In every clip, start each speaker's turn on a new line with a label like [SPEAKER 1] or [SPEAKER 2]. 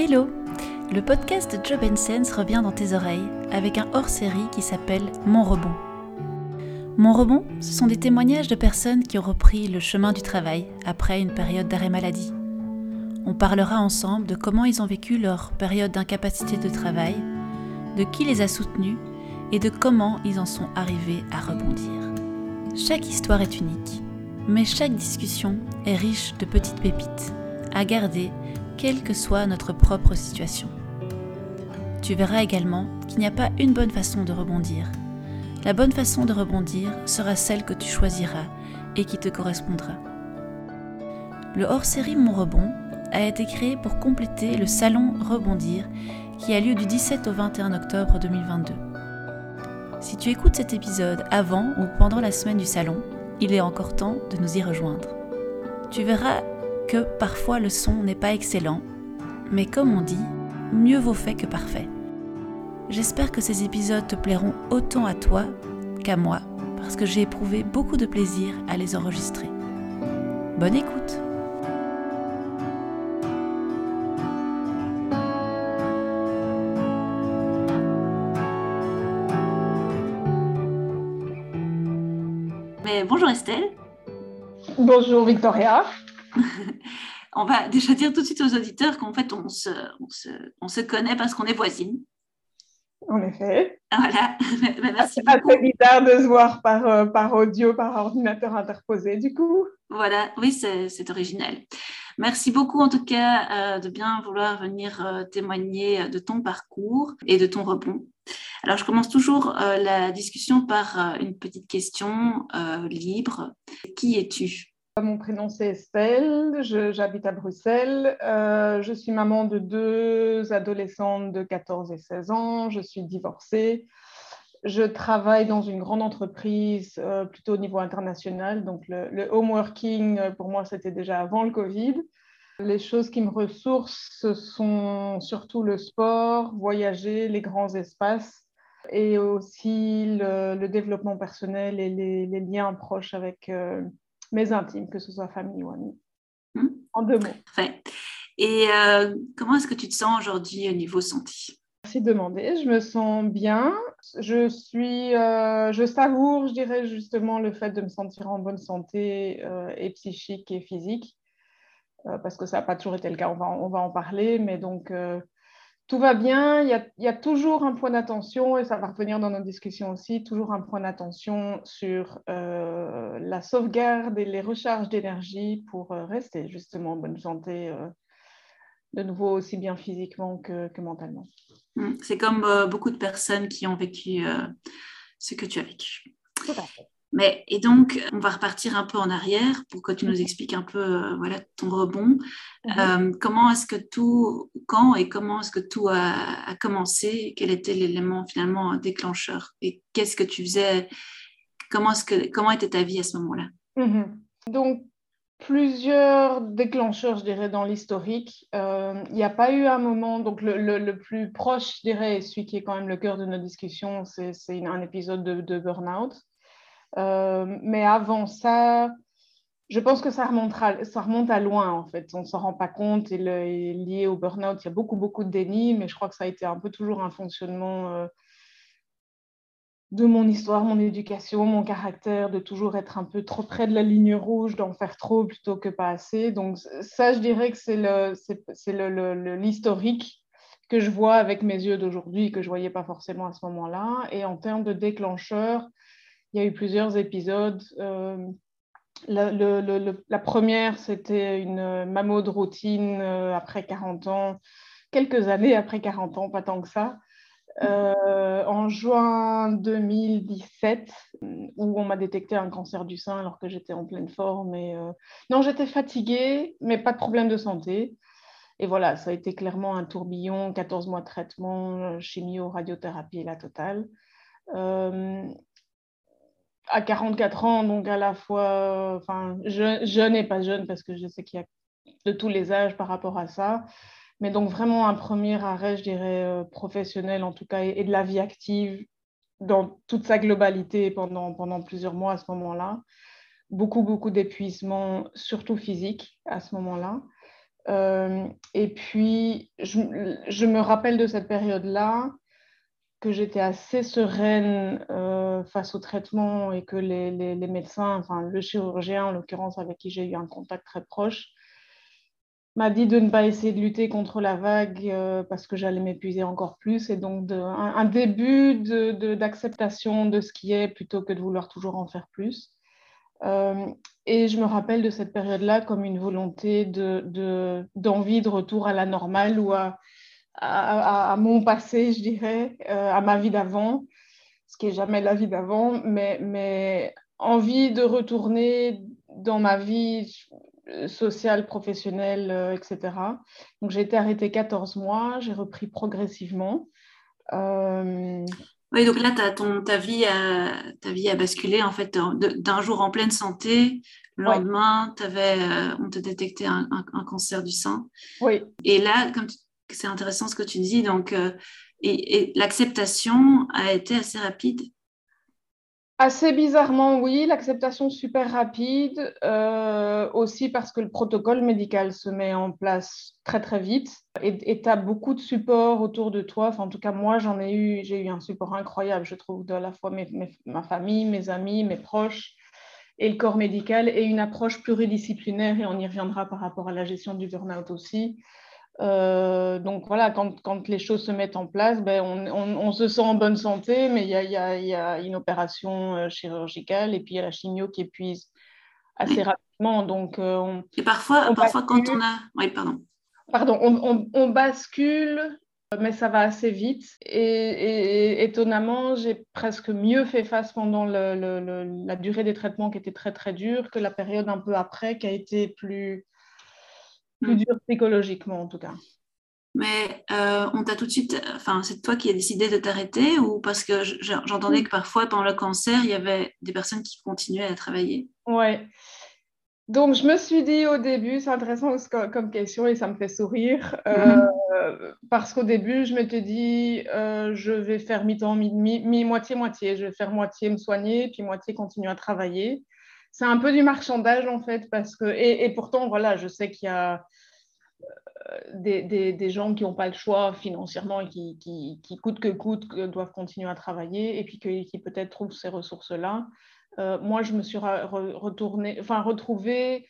[SPEAKER 1] Hello Le podcast Job Sense revient dans tes oreilles avec un hors-série qui s'appelle Mon rebond. Mon rebond, ce sont des témoignages de personnes qui ont repris le chemin du travail après une période d'arrêt maladie. On parlera ensemble de comment ils ont vécu leur période d'incapacité de travail, de qui les a soutenus et de comment ils en sont arrivés à rebondir. Chaque histoire est unique, mais chaque discussion est riche de petites pépites à garder quelle que soit notre propre situation. Tu verras également qu'il n'y a pas une bonne façon de rebondir. La bonne façon de rebondir sera celle que tu choisiras et qui te correspondra. Le hors-série Mon Rebond a été créé pour compléter le salon Rebondir qui a lieu du 17 au 21 octobre 2022. Si tu écoutes cet épisode avant ou pendant la semaine du salon, il est encore temps de nous y rejoindre. Tu verras que parfois le son n'est pas excellent, mais comme on dit, mieux vaut fait que parfait. J'espère que ces épisodes te plairont autant à toi qu'à moi, parce que j'ai éprouvé beaucoup de plaisir à les enregistrer. Bonne écoute Mais bonjour Estelle.
[SPEAKER 2] Bonjour Victoria.
[SPEAKER 1] on va déjà dire tout de suite aux auditeurs qu'en fait, on se, on se, connaît parce qu'on est voisines.
[SPEAKER 2] En effet.
[SPEAKER 1] Voilà,
[SPEAKER 2] merci. C'est assez bizarre de se voir par, euh, par audio, par ordinateur interposé, du coup.
[SPEAKER 1] Voilà, oui, c'est original. Merci beaucoup en tout cas euh, de bien vouloir venir euh, témoigner de ton parcours et de ton rebond. Alors, je commence toujours la discussion par une petite question libre. Qui es-tu?
[SPEAKER 2] Mon prénom c'est Estelle, j'habite à Bruxelles. Euh, je suis maman de deux adolescentes de 14 et 16 ans. Je suis divorcée. Je travaille dans une grande entreprise euh, plutôt au niveau international. Donc le, le home working, euh, pour moi, c'était déjà avant le Covid. Les choses qui me ressourcent, ce sont surtout le sport, voyager, les grands espaces et aussi le, développement personnel et les, liens proches avec mes intimes, que ce soit famille ou amis. Hmm. En deux mots.
[SPEAKER 1] Parfait. Et euh, comment est-ce que tu te sens aujourd'hui au niveau santé?
[SPEAKER 2] Merci de demander. Je me sens bien. Je suis, euh, je savoure, je dirais justement le fait de me sentir en bonne santé euh, et psychique et physique, parce que ça n'a pas toujours été le cas. On va, on va en parler, mais donc tout va bien. Il y, a, toujours un point d'attention, et ça va revenir dans nos discussions aussi, toujours un point d'attention sur euh, la sauvegarde et les recharges d'énergie pour euh, rester justement en bonne santé, euh, de nouveau aussi bien physiquement que, que mentalement.
[SPEAKER 1] Mmh. C'est comme beaucoup de personnes qui ont vécu ce que tu as vécu.
[SPEAKER 2] Tout à fait.
[SPEAKER 1] Mais, et donc, on va repartir un peu en arrière pour que tu nous expliques un peu euh, voilà, ton rebond. Mhm. Euh, comment est-ce que tout, quand et comment est-ce que tout a, commencé? Quel était l'élément finalement déclencheur? Et qu'est-ce que tu faisais? Comment, que, comment était ta vie à ce moment-là?
[SPEAKER 2] Mhm. Donc, plusieurs déclencheurs, je dirais, dans l'historique. Euh, il n'y a pas eu un moment, donc le, le, plus proche, je dirais, celui qui est quand même le cœur de nos discussions, c'est, un épisode de, de burn-out. Euh, mais avant ça, je pense que ça, remonte à loin, en fait. On ne s'en rend pas compte. Et, lié au burn-out, il y a beaucoup, beaucoup de déni, mais je crois que ça a été un peu toujours un fonctionnement euh, de mon histoire, mon éducation, mon caractère, de toujours être un peu trop près de la ligne rouge, d'en faire trop plutôt que pas assez. Donc ça, je dirais que c'est l'historique que je vois avec mes yeux d'aujourd'hui, que je ne voyais pas forcément à ce moment-là. Et en termes de déclencheur, il y a eu plusieurs épisodes. Euh, la, première, c'était une mammo de routine euh, après 40 ans, quelques années après 40 ans, pas tant que ça. Euh, en juin 2017, où on m'a détecté un cancer du sein alors que j'étais en pleine forme. Et, Non, j'étais fatiguée, mais pas de problème de santé. Et voilà, ça a été clairement un tourbillon, 14 mois de traitement, chimio, radiothérapie, la totale à 44 ans, donc à la fois enfin, jeune et pas jeune, parce que je sais qu'il y a de tous les âges par rapport à ça. Mais donc vraiment un premier arrêt, je dirais, euh, professionnel en tout cas, et, de la vie active dans toute sa globalité pendant, pendant plusieurs mois à ce moment-là. Beaucoup, beaucoup d'épuisement, surtout physique à ce moment-là. et puis, je, me rappelle de cette période-là que j'étais assez sereine face au traitement et que les, les, médecins, enfin le chirurgien en l'occurrence avec qui j'ai eu un contact très proche, m'a dit de ne pas essayer de lutter contre la vague euh, parce que j'allais m'épuiser encore plus. Et donc, un, début d'acceptation de, ce qui est plutôt que de vouloir toujours en faire plus. Euh, et je me rappelle de cette période-là comme une volonté d'envie de, retour à la normale ou à, à, mon passé, je dirais, euh, à ma vie d'avant, ce qui n'est jamais la vie d'avant, mais, mais envie de retourner dans ma vie sociale, professionnelle, euh, etc. Donc j'ai été arrêtée 14 mois, j'ai repris progressivement.
[SPEAKER 1] Euh, oui, donc là, ton, ta, vie a, ta vie a basculé en fait d'un jour en pleine santé. Le lendemain, avais, on te détectait un, un, cancer du sein.
[SPEAKER 2] Oui.
[SPEAKER 1] Et là, comme c'est intéressant ce que tu dis, donc, et, et l'acceptation a été assez rapide?
[SPEAKER 2] Assez bizarrement, oui, l'acceptation super rapide, euh, aussi parce que le protocole médical se met en place très très vite et tu as beaucoup de support autour de toi. Enfin, en tout cas, moi, j'en ai eu, j'ai eu un support incroyable, je trouve, de la fois ma famille, mes amis, mes proches et le corps médical et une approche pluridisciplinaire et on y reviendra par rapport à la gestion du burn-out aussi. Euh, donc voilà, quand, quand, les choses se mettent en place, ben, on, on, se sent en bonne santé, mais il y a, y, a, y a, une opération euh, chirurgicale et puis il y a la chimio qui épuise assez rapidement. Donc,
[SPEAKER 1] euh, et parfois, parfois quand on a... Oui, pardon.
[SPEAKER 2] Pardon, on, bascule, mais ça va assez vite. Et, étonnamment, j'ai presque mieux fait face pendant le, la durée des traitements qui était très très dure que la période un peu après qui a été plus plus mm. dur psychologiquement en tout cas.
[SPEAKER 1] Mais euh, on t'a tout de suite, enfin, c'est toi qui as décidé de t'arrêter ou parce que j'entendais que parfois pendant le cancer, il y avait des personnes qui continuaient à travailler?
[SPEAKER 2] Ouais. Donc, je me suis dit au début, c'est intéressant comme question et ça me fait sourire, euh, mm-hmm. parce qu'au début, je m'étais dit, euh, je vais faire mi-temps, mi-moitié-moitié, je vais faire moitié me soigner, puis moitié continuer à travailler c'est un peu du marchandage en fait, parce que, et, pourtant, voilà, je sais qu'il y a euh, des, gens qui n'ont pas le choix financièrement et qui, qui, qui coûte que coûte, doivent continuer à travailler et puis qui peut-être trouvent ces ressources-là. Euh, moi, je me suis retournée, enfin, retrouvée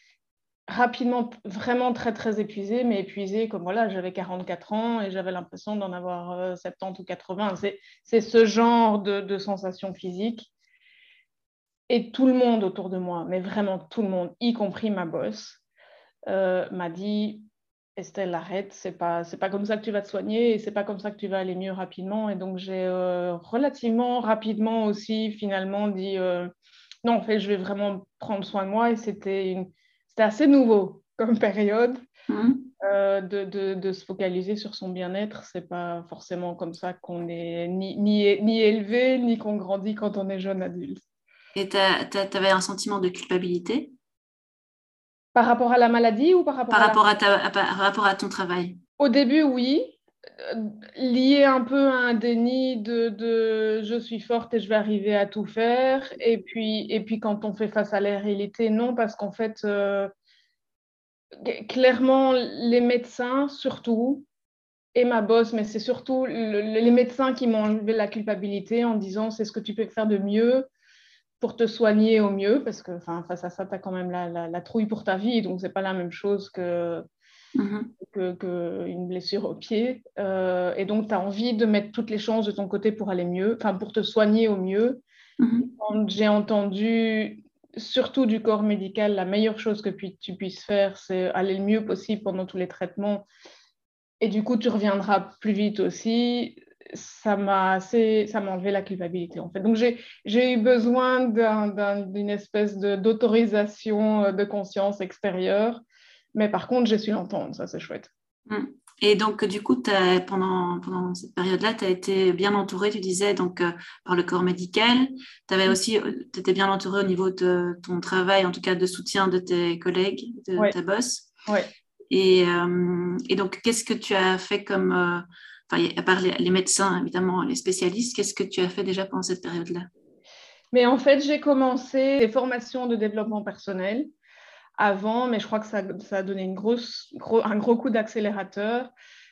[SPEAKER 2] rapidement vraiment très très épuisée, mais épuisée comme voilà, j'avais 44 ans et j'avais l'impression d'en avoir 70 euh, ou 80. C'est ce genre de, de sensation physique. Et tout le monde autour de moi, mais vraiment tout le monde, y compris ma boss, euh, m'a dit Estelle, arrête, c'est pas, c'est pas comme ça que tu vas te soigner et c'est pas comme ça que tu vas aller mieux rapidement. Et donc, j'ai euh, relativement rapidement aussi finalement dit euh, non, en fait, je vais vraiment prendre soin de moi. Et c'était, une... c'était assez nouveau comme période mmh. de, de, de, se focaliser sur son bien-être. C'est pas forcément comme ça qu'on est ni, ni, ni élevé, ni qu'on grandit quand on est jeune adulte.
[SPEAKER 1] Et tu avais un sentiment de culpabilité?
[SPEAKER 2] Par rapport à la maladie ou par rapport,
[SPEAKER 1] par rapport, à, ta, par rapport à ton travail
[SPEAKER 2] Au début, oui. Euh, lié un peu à un déni de, de, je suis forte et je vais arriver à tout faire. Et puis, et puis quand on fait face à la réalité, non, parce qu'en fait, euh, clairement, les médecins, surtout, et ma boss, mais c'est surtout les médecins qui m'ont enlevé la culpabilité en disant c'est ce que tu peux faire de mieux pour te soigner au mieux, parce que face à ça, tu as quand même la, trouille pour ta vie, donc c'est pas la même chose que, que, une blessure au pied. Euh, et donc, tu as envie de mettre toutes les chances de ton côté pour aller mieux, enfin pour te soigner au mieux. Mm-hmm. J'ai entendu, surtout du corps médical, la meilleure chose que tu puisses faire, c'est aller le mieux possible pendant tous les traitements. Et du coup, tu reviendras plus vite aussi ça m'a assez, ça m'a enlevé la culpabilité en fait. Donc j'ai eu besoin d'une espèce d'autorisation euh, de, conscience extérieure, mais par contre j'ai su l'entendre, ça c'est chouette.
[SPEAKER 1] Mmh. Et donc, du coup, pendant, pendant cette période-là, tu as été bien entourée, tu disais, donc, euh, par le corps médical. Tu avais mmh. aussi, euh, étais bien entourée au niveau de ton travail, en tout cas de soutien de tes collègues, de ta boss.
[SPEAKER 2] Ouais.
[SPEAKER 1] Et, et, donc, qu'est-ce que tu as fait comme, à part les, médecins, évidemment, les spécialistes, qu'est-ce que tu as fait déjà pendant cette période-là?
[SPEAKER 2] Mais en fait, j'ai commencé des formations de développement personnel avant, mais je crois que ça, a donné un gros coup d'accélérateur.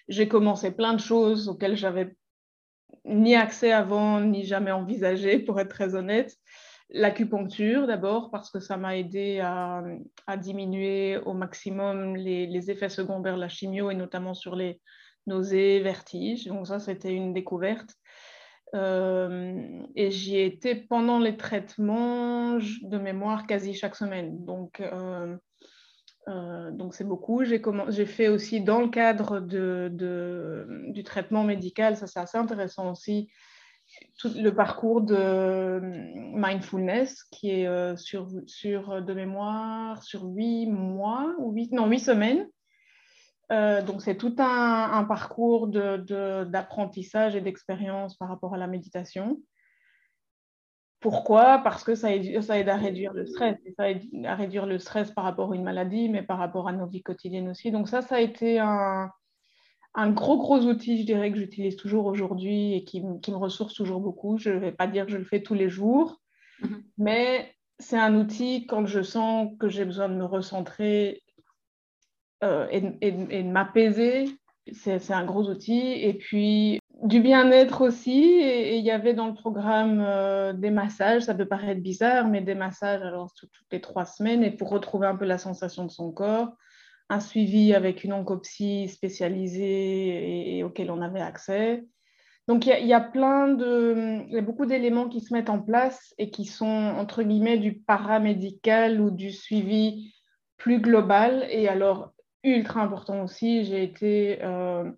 [SPEAKER 2] J'ai commencé plein de choses auxquelles j'avais ni accès avant, ni jamais envisagé, pour être très honnête. L'acupuncture d'abord, parce que ça m'a aidé à, diminuer au maximum les, effets secondaires de la chimio et notamment sur les nausées, vertiges. Donc ça, c'était une découverte. Euh, et j'y étais pendant les traitements de mémoire quasi chaque semaine. Donc, euh, euh, donc c'est beaucoup. J'ai fait aussi dans le cadre de, du traitement médical, ça c'est assez intéressant aussi, tout le parcours de mindfulness qui est sur, sur de mémoire sur huit mois ou non, huit semaines. Euh, donc, c'est tout un, parcours d'apprentissage et d'expérience par rapport à la méditation. Pourquoi? Parce que ça aide, ça aide, à réduire le stress. ça aide à réduire le stress par rapport à une maladie, mais par rapport à nos vies quotidiennes aussi. Donc, ça, ça a été un, gros, gros outil, je dirais, que j'utilise toujours aujourd'hui et qui, me ressource toujours beaucoup. Je ne vais pas dire que je le fais tous les jours, mm-hmm. mais c'est un outil quand je sens que j'ai besoin de me recentrer euh, et, de m'apaiser. C'est un gros outil. Et puis du bien-être aussi. Et il y avait dans le programme euh, des massages. Ça peut paraître bizarre, mais des massages alors toutes, les trois semaines et pour retrouver un peu la sensation de son corps. Un suivi avec une oncopsie spécialisée et, auquel on avait accès. Donc il y, a plein de, y a beaucoup d'éléments qui se mettent en place et qui sont entre guillemets du paramédical ou du suivi plus global. Et alors ultra important aussi. J'ai été, euh,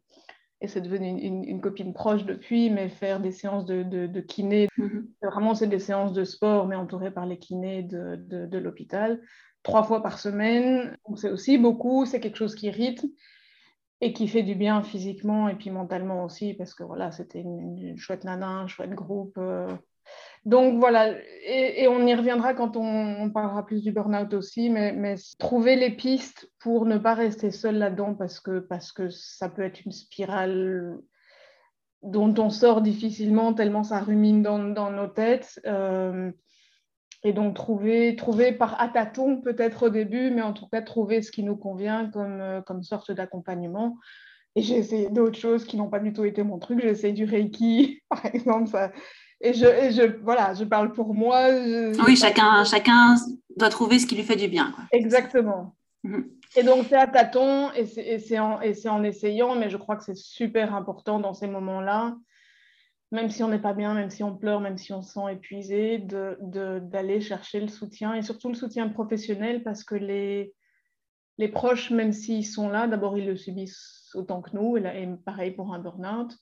[SPEAKER 2] et c'est devenu une, copine proche depuis, mais faire des séances de, de, kiné. Mhm. Vraiment, c'est des séances de sport, mais entourées par les kinés de, de l'hôpital. Trois fois par semaine, c'est aussi beaucoup, c'est quelque chose qui rythme et qui fait du bien physiquement et puis mentalement aussi, parce que voilà, c'était une, chouette nana, un chouette groupe. Euh, donc voilà, et, on y reviendra quand on, parlera plus du burn-out aussi, mais, trouver les pistes pour ne pas rester seul là-dedans parce que, parce que ça peut être une spirale dont on sort difficilement tellement ça rumine dans, nos têtes. Euh, et donc trouver, trouver par à peut-être au début, mais en tout cas trouver ce qui nous convient comme, euh, comme sorte d'accompagnement. Et j'ai essayé d'autres choses qui n'ont pas du tout été mon truc. J'ai essayé du Reiki, par exemple. Ça, et je, je, voilà, je parle pour moi.
[SPEAKER 1] oui, chacun, chacun doit trouver ce qui lui fait du bien.
[SPEAKER 2] Exactement. Mhm. Et donc, c'est à tâtons et c'est en, en, essayant, mais je crois que c'est super important dans ces moments-là, même si on n'est pas bien, même si on pleure, même si on se sent épuisé, d'aller de, chercher le soutien et surtout le soutien professionnel parce que les, les proches, même s'ils sont là, d'abord, ils le subissent autant que nous, et pareil pour un burn-out.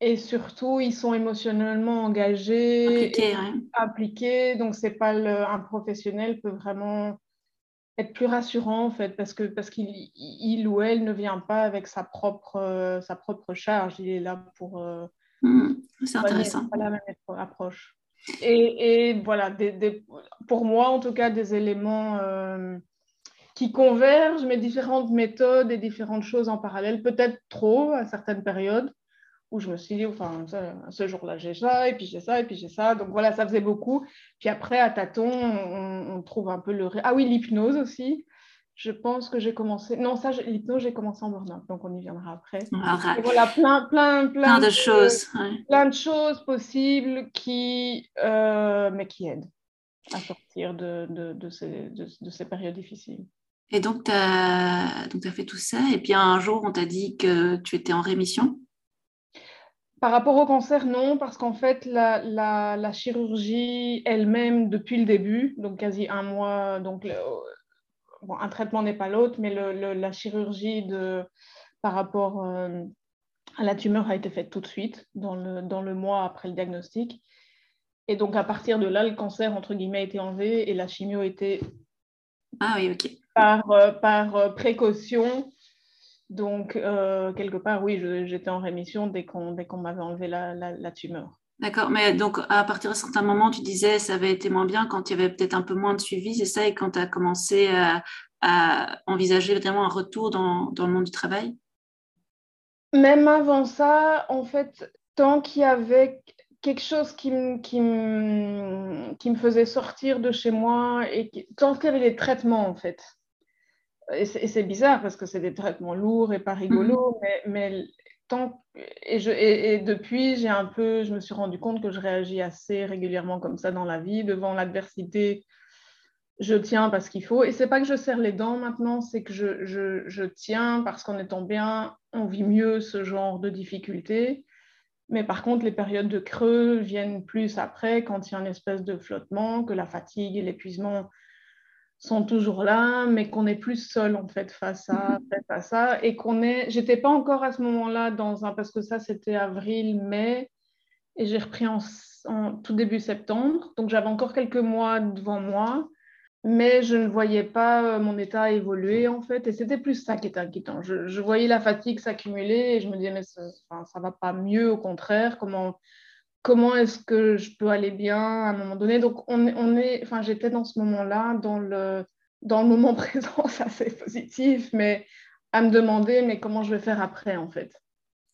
[SPEAKER 2] Et surtout, ils sont émotionnellement engagés, impliqués. Donc, c'est pas un professionnel peut vraiment être plus rassurant en fait, parce que parce qu'il il ou elle ne vient pas avec sa propre sa propre charge. Il est là pour. Euh,
[SPEAKER 1] mmh, c'est intéressant.
[SPEAKER 2] Pas la même approche. Et, et voilà, des, pour moi en tout cas, des éléments. Euh, qui convergent, mais différentes méthodes et différentes choses en parallèle, peut-être trop à certaines périodes où je me suis dit, enfin, ce jour-là, j'ai ça, et puis j'ai ça, et puis j'ai ça. Donc voilà, ça faisait beaucoup. Puis après, à tâtons, on, trouve un peu le... Ah oui, l'hypnose aussi. Je pense que j'ai commencé... Non, ça, l'hypnose, j'ai commencé en burn donc on y viendra après. voilà, plein, plein,
[SPEAKER 1] plein, de, choses.
[SPEAKER 2] Plein de choses possibles qui... Euh, mais qui aident à sortir de, de, de, ces, de ces périodes difficiles.
[SPEAKER 1] Et donc, tu as, as, fait tout ça, et puis un jour, on t'a dit que tu étais en rémission
[SPEAKER 2] par rapport au cancer, non, parce qu'en fait, la, chirurgie elle-même, depuis le début, donc quasi un mois, donc un traitement n'est pas l'autre, mais la chirurgie de, par rapport euh, à la tumeur a été faite tout de suite, dans le, dans le mois après le diagnostic. Et donc, à partir de là, le cancer, entre guillemets, a été enlevé et la chimio était
[SPEAKER 1] ah oui, ok.
[SPEAKER 2] par, euh, par euh, précaution donc, euh, quelque part, oui, j'étais en rémission dès qu'on m'avait enlevé la, tumeur.
[SPEAKER 1] D'accord, mais donc à partir d'un certain moment, tu disais ça avait été moins bien quand il y avait peut-être un peu moins de suivi, c'est ça, et quand tu as commencé à, envisager vraiment un retour dans, le monde du travail?
[SPEAKER 2] Même avant ça, en fait, tant qu'il y avait quelque chose qui me, qui, qui me faisait sortir de chez moi et qui, tant qu'il y avait les traitements en fait. Et c'est bizarre parce que c'est des traitements lourds et pas rigolos, mhm. mais, mais tant, et, je, et, depuis, j'ai un peu, je me suis rendu compte que je réagis assez régulièrement comme ça dans la vie, devant l'adversité. Je tiens parce qu'il faut. Et c'est pas que je serre les dents maintenant, c'est que je, je, je tiens parce qu'en étant bien, on vit mieux ce genre de difficultés. Mais par contre, les périodes de creux viennent plus après, quand il y a une espèce de flottement, que la fatigue et l'épuisement sont toujours là, mais qu'on est plus seul en fait face à, mhm. à ça. Et qu'on est. J'étais pas encore à ce moment-là dans un. Parce que ça, c'était avril, mai, et j'ai repris en, en, tout début septembre. Donc j'avais encore quelques mois devant moi mais je ne voyais pas euh, mon état évoluer en fait, et c'était plus ça qui était inquiétant. Je, voyais la fatigue s'accumuler et je me disais, mais ça, ne va pas mieux, au contraire, comment, comment est-ce que je peux aller bien à un moment donné? Donc, on, on est, enfin, j'étais dans ce moment-là, dans le, dans le moment présent, ça c'est positif, mais à me demander, mais comment je vais faire après en fait?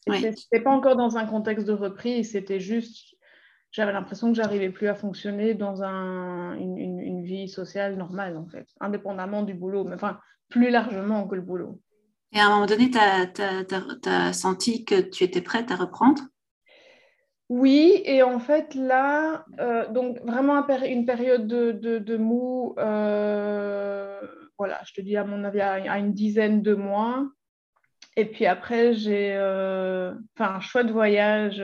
[SPEAKER 2] Ouais. Ce n'était pas encore dans un contexte de reprise, c'était juste j'avais l'impression que j'arrivais plus à fonctionner dans un, une, une, vie sociale normale, en fait, indépendamment du boulot, mais enfin, plus largement que le boulot.
[SPEAKER 1] Et à un moment donné, tu as, senti que tu étais prête à reprendre?
[SPEAKER 2] Oui, et en fait, là, euh, donc vraiment une période de, de, de mou, euh, voilà, je te dis à mon avis, à, une dizaine de mois. Et puis après, j'ai euh, un chouette voyage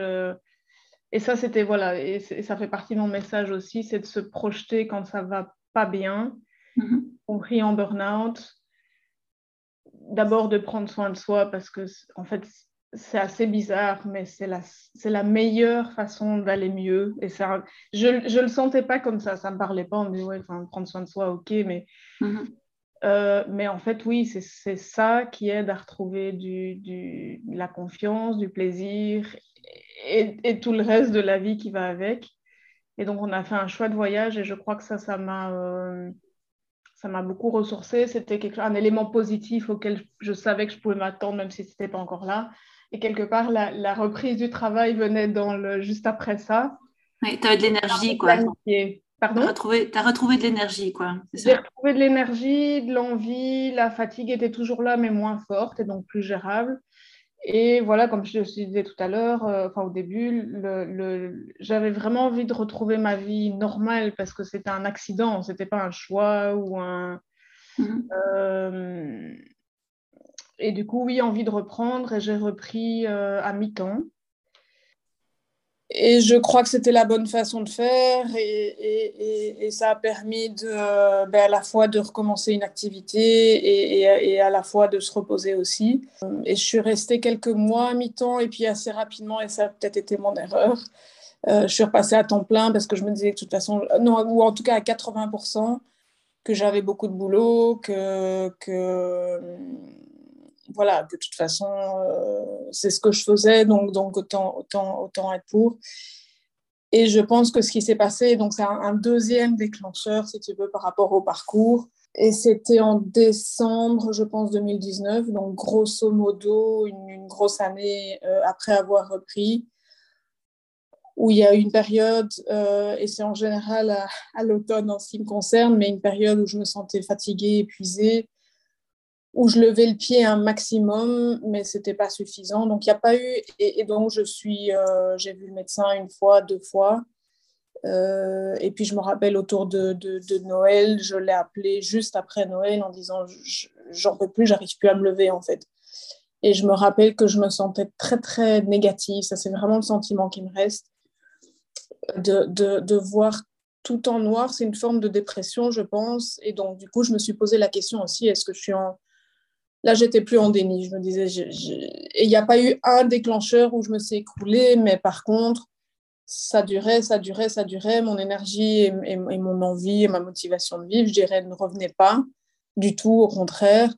[SPEAKER 2] et ça, c'était, voilà, et, ça fait partie de mon message aussi, c'est de se projeter quand ça va pas bien, mm-hmm. compris en burn-out. D'abord de prendre soin de soi parce que, en fait, c'est assez bizarre, mais c'est la, c'est la meilleure façon d'aller mieux. Et ça, je ne le sentais pas comme ça, ça ne me parlait pas. On me dit, ouais, prendre soin de soi, ok, mais, mm-hmm. euh, mais en fait, oui, c'est, c'est ça qui aide à retrouver du, du, la confiance, du plaisir et, tout le reste de la vie qui va avec. Et donc, on a fait un choix de voyage et je crois que ça, ça m'a, euh, ça m'a beaucoup ressourcé. C'était un élément positif auquel je, savais que je pouvais m'attendre, même si ce n'était pas encore là. Et quelque part, la, reprise du travail venait dans le, juste après ça.
[SPEAKER 1] Oui, tu as de l'énergie, quoi.
[SPEAKER 2] Pardon? Tu as
[SPEAKER 1] retrouvé, as retrouvé de l'énergie, quoi.
[SPEAKER 2] J'ai retrouvé de l'énergie, de l'envie. La fatigue était toujours là, mais moins forte et donc plus gérable. Et voilà, comme je te disais tout à l'heure, euh, enfin au début, le, j'avais vraiment envie de retrouver ma vie normale parce que c'était un accident, c'était pas un choix ou un. Mhm. Euh, et du coup, oui, envie de reprendre et j'ai repris euh, à mi-temps. Et je crois que c'était la bonne façon de faire et, et, ça a permis de, ben, à la fois de recommencer une activité et, à la fois de se reposer aussi. Et je suis restée quelques mois à mi-temps et puis assez rapidement, et ça a peut-être été mon erreur, euh, je suis repassée à temps plein parce que je me disais de toute façon, non, ou en tout cas à 80%, que j'avais beaucoup de boulot, que, que voilà, de toute façon, euh, c'est ce que je faisais, donc, donc autant, autant, autant être pour. Et je pense que ce qui s'est passé, donc c'est un, deuxième déclencheur, si tu veux, par rapport au parcours. Et c'était en décembre, je pense, 2019, donc grosso modo, une, grosse année euh, après avoir repris, où il y a eu une période, euh, et c'est en général à, à l'automne en ce qui me concerne, mais une période où je me sentais fatiguée, épuisée, où je levais le pied un maximum, mais c'était pas suffisant. Donc, il n'y a pas eu. Et, donc, je suis, euh, j'ai vu le médecin une fois, deux fois. Euh, et puis, je me rappelle autour de, de, Noël, je l'ai appelé juste après Noël en disant J'en peux plus, j'arrive plus à me lever, en fait. Et je me rappelle que je me sentais très, très négative. Ça, c'est vraiment le sentiment qui me reste. De, de, de voir tout en noir, c'est une forme de dépression, je pense. Et donc, du coup, je me suis posé la question aussi est-ce que je suis en Là, j'étais plus en déni. Je me disais, il n'y a pas eu un déclencheur où je me suis écroulée, mais par contre, ça durait, ça durait, ça durait. Mon énergie et, mon envie et ma motivation de vivre, je dirais, ne revenaient pas du tout, au contraire.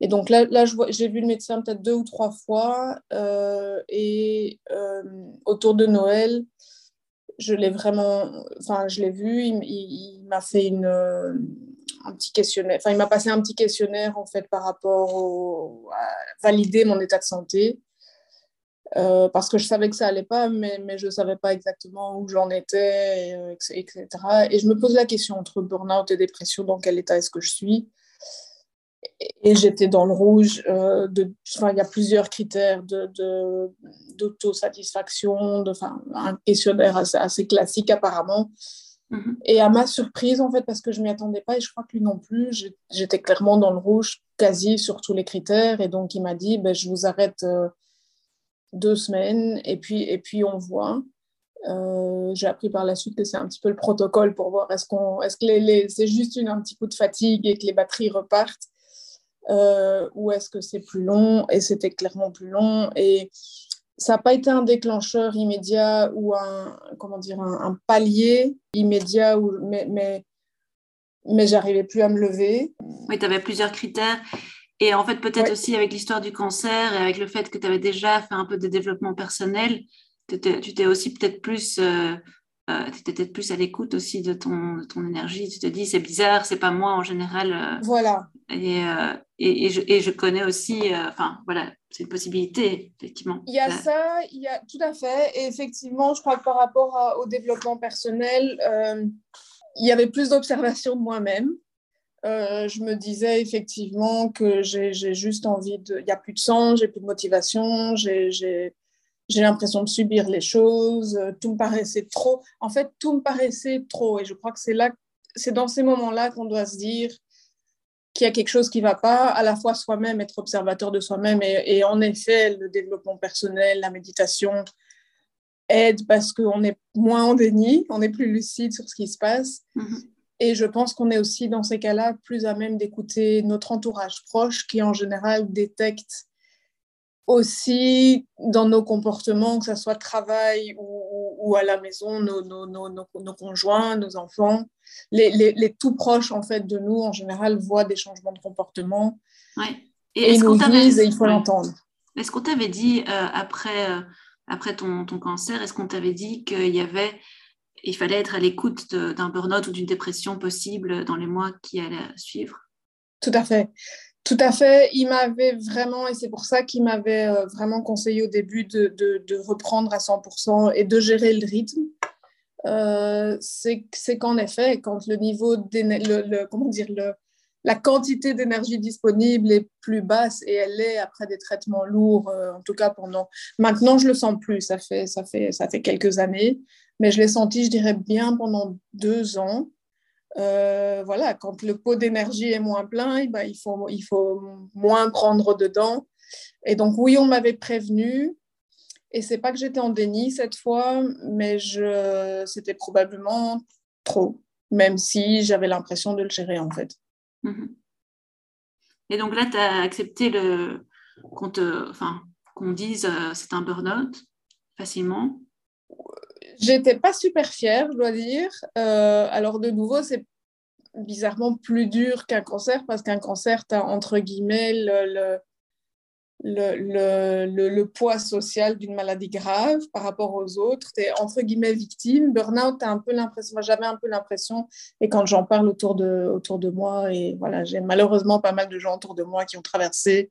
[SPEAKER 2] Et donc là, là j'ai vu le médecin peut-être deux ou trois fois. Euh, et euh, autour de Noël, je l'ai vraiment, enfin, je l'ai vu, il m'a fait une un petit questionnaire. Enfin, il m'a passé un petit questionnaire en fait par rapport à valider mon état de santé. Euh, parce que je savais que ça allait pas, mais, mais je ne savais pas exactement où j'en étais, etc. Et je me pose la question entre burn-out et dépression, dans quel état est-ce que je suis Et j'étais dans le rouge. Euh, il y a plusieurs critères d'autosatisfaction, de, de, un questionnaire assez classique apparemment. Mm-hmm. Et à ma surprise, en fait, parce que je ne m'y attendais pas et je crois que lui non plus, j'étais clairement dans le rouge quasi sur tous les critères. Et donc, il m'a dit, ben, je vous arrête euh, deux semaines et puis, et puis on voit. Euh, j'ai appris par la suite que c'est un petit peu le protocole pour voir est-ce, qu'on, est-ce que les, c'est juste un petit coup de fatigue et que les batteries repartent euh, ou est-ce que c'est plus long et c'était clairement plus long et ça n'a pas été un déclencheur immédiat ou un, comment dire, un, palier immédiat, où, mais, mais, mais j'arrivais plus à me lever.
[SPEAKER 1] Oui, tu avais plusieurs critères. Et en fait, peut-être aussi avec l'histoire du cancer et avec le fait que tu avais déjà fait un peu de développement personnel, tu t'es aussi peut-être plus, euh, euh, étais plus à l'écoute aussi de ton, ton, énergie. Tu te dis, c'est bizarre, c'est pas moi en général. Euh,
[SPEAKER 2] voilà.
[SPEAKER 1] Et, et, et, je, et, je, connais aussi, enfin voilà, c'est une possibilité, effectivement.
[SPEAKER 2] Il y a ça, il y a tout à fait. Et effectivement, je crois que par rapport au développement personnel, il y avait plus d'observation de moi-même. Euh, je me disais effectivement que j'ai juste envie de... Il n'y a plus de sang, j'ai plus de motivation, j'ai l'impression de subir les choses, tout me paraissait trop. En fait, tout me paraissait trop. Et je crois que c'est là, c'est dans ces moments-là qu'on doit se dire qu'il y a quelque chose qui ne va pas, à la fois soi-même, être observateur de soi-même. Et, et, en effet, le développement personnel, la méditation aide parce qu'on est moins en déni, on est plus lucide sur ce qui se passe. Mm-hmm. Et je pense qu'on est aussi dans ces cas-là plus à même d'écouter notre entourage proche qui en général détecte aussi dans nos comportements, que ce soit travail ou, ou à la maison, nos, nos, nos, nos, conjoints, nos enfants, les, les, les, tout proches en fait de nous en général voient des changements de comportement.
[SPEAKER 1] Ouais.
[SPEAKER 2] Et, ils nous disent et il faut l'entendre.
[SPEAKER 1] Est-ce qu'on t'avait dit euh, après, euh, après ton, ton cancer, est-ce qu'on t'avait dit qu'il y avait il fallait être à l'écoute d'un burn-out ou d'une dépression possible dans les mois qui allaient suivre?
[SPEAKER 2] Tout à fait. Tout à fait. Il m'avait vraiment, et c'est pour ça qu'il m'avait euh, vraiment conseillé au début de, de, reprendre à 100% et de gérer le rythme. Euh, c'est qu'en effet, quand le niveau, le, comment dire, le, la quantité d'énergie disponible est plus basse et elle est après des traitements lourds, euh, en tout cas pendant. Maintenant, je le sens plus. Ça fait, ça fait, ça fait quelques années. Mais je l'ai senti, je dirais, bien pendant deux ans. Euh, voilà, quand le pot d'énergie est moins plein, eh ben, il, faut, il faut moins prendre dedans. Et donc, oui, on m'avait prévenu. Et c'est pas que j'étais en déni cette fois, mais je, c'était probablement trop, même si j'avais l'impression de le gérer en fait. Mhm.
[SPEAKER 1] Et donc là, tu as accepté le, qu'on, enfin, qu'on dise euh, c'est un burn-out facilement
[SPEAKER 2] J'étais pas super fière, je dois dire. Euh, alors, de nouveau, c'est bizarrement plus dur qu'un cancer parce qu'un cancer, tu as entre guillemets le, le, le, le poids social d'une maladie grave par rapport aux autres. Tu es entre guillemets victime. Burnout, tu as un peu l'impression, j'avais un peu l'impression, et quand j'en parle autour de, autour de moi, et voilà, j'ai malheureusement pas mal de gens autour de moi qui ont traversé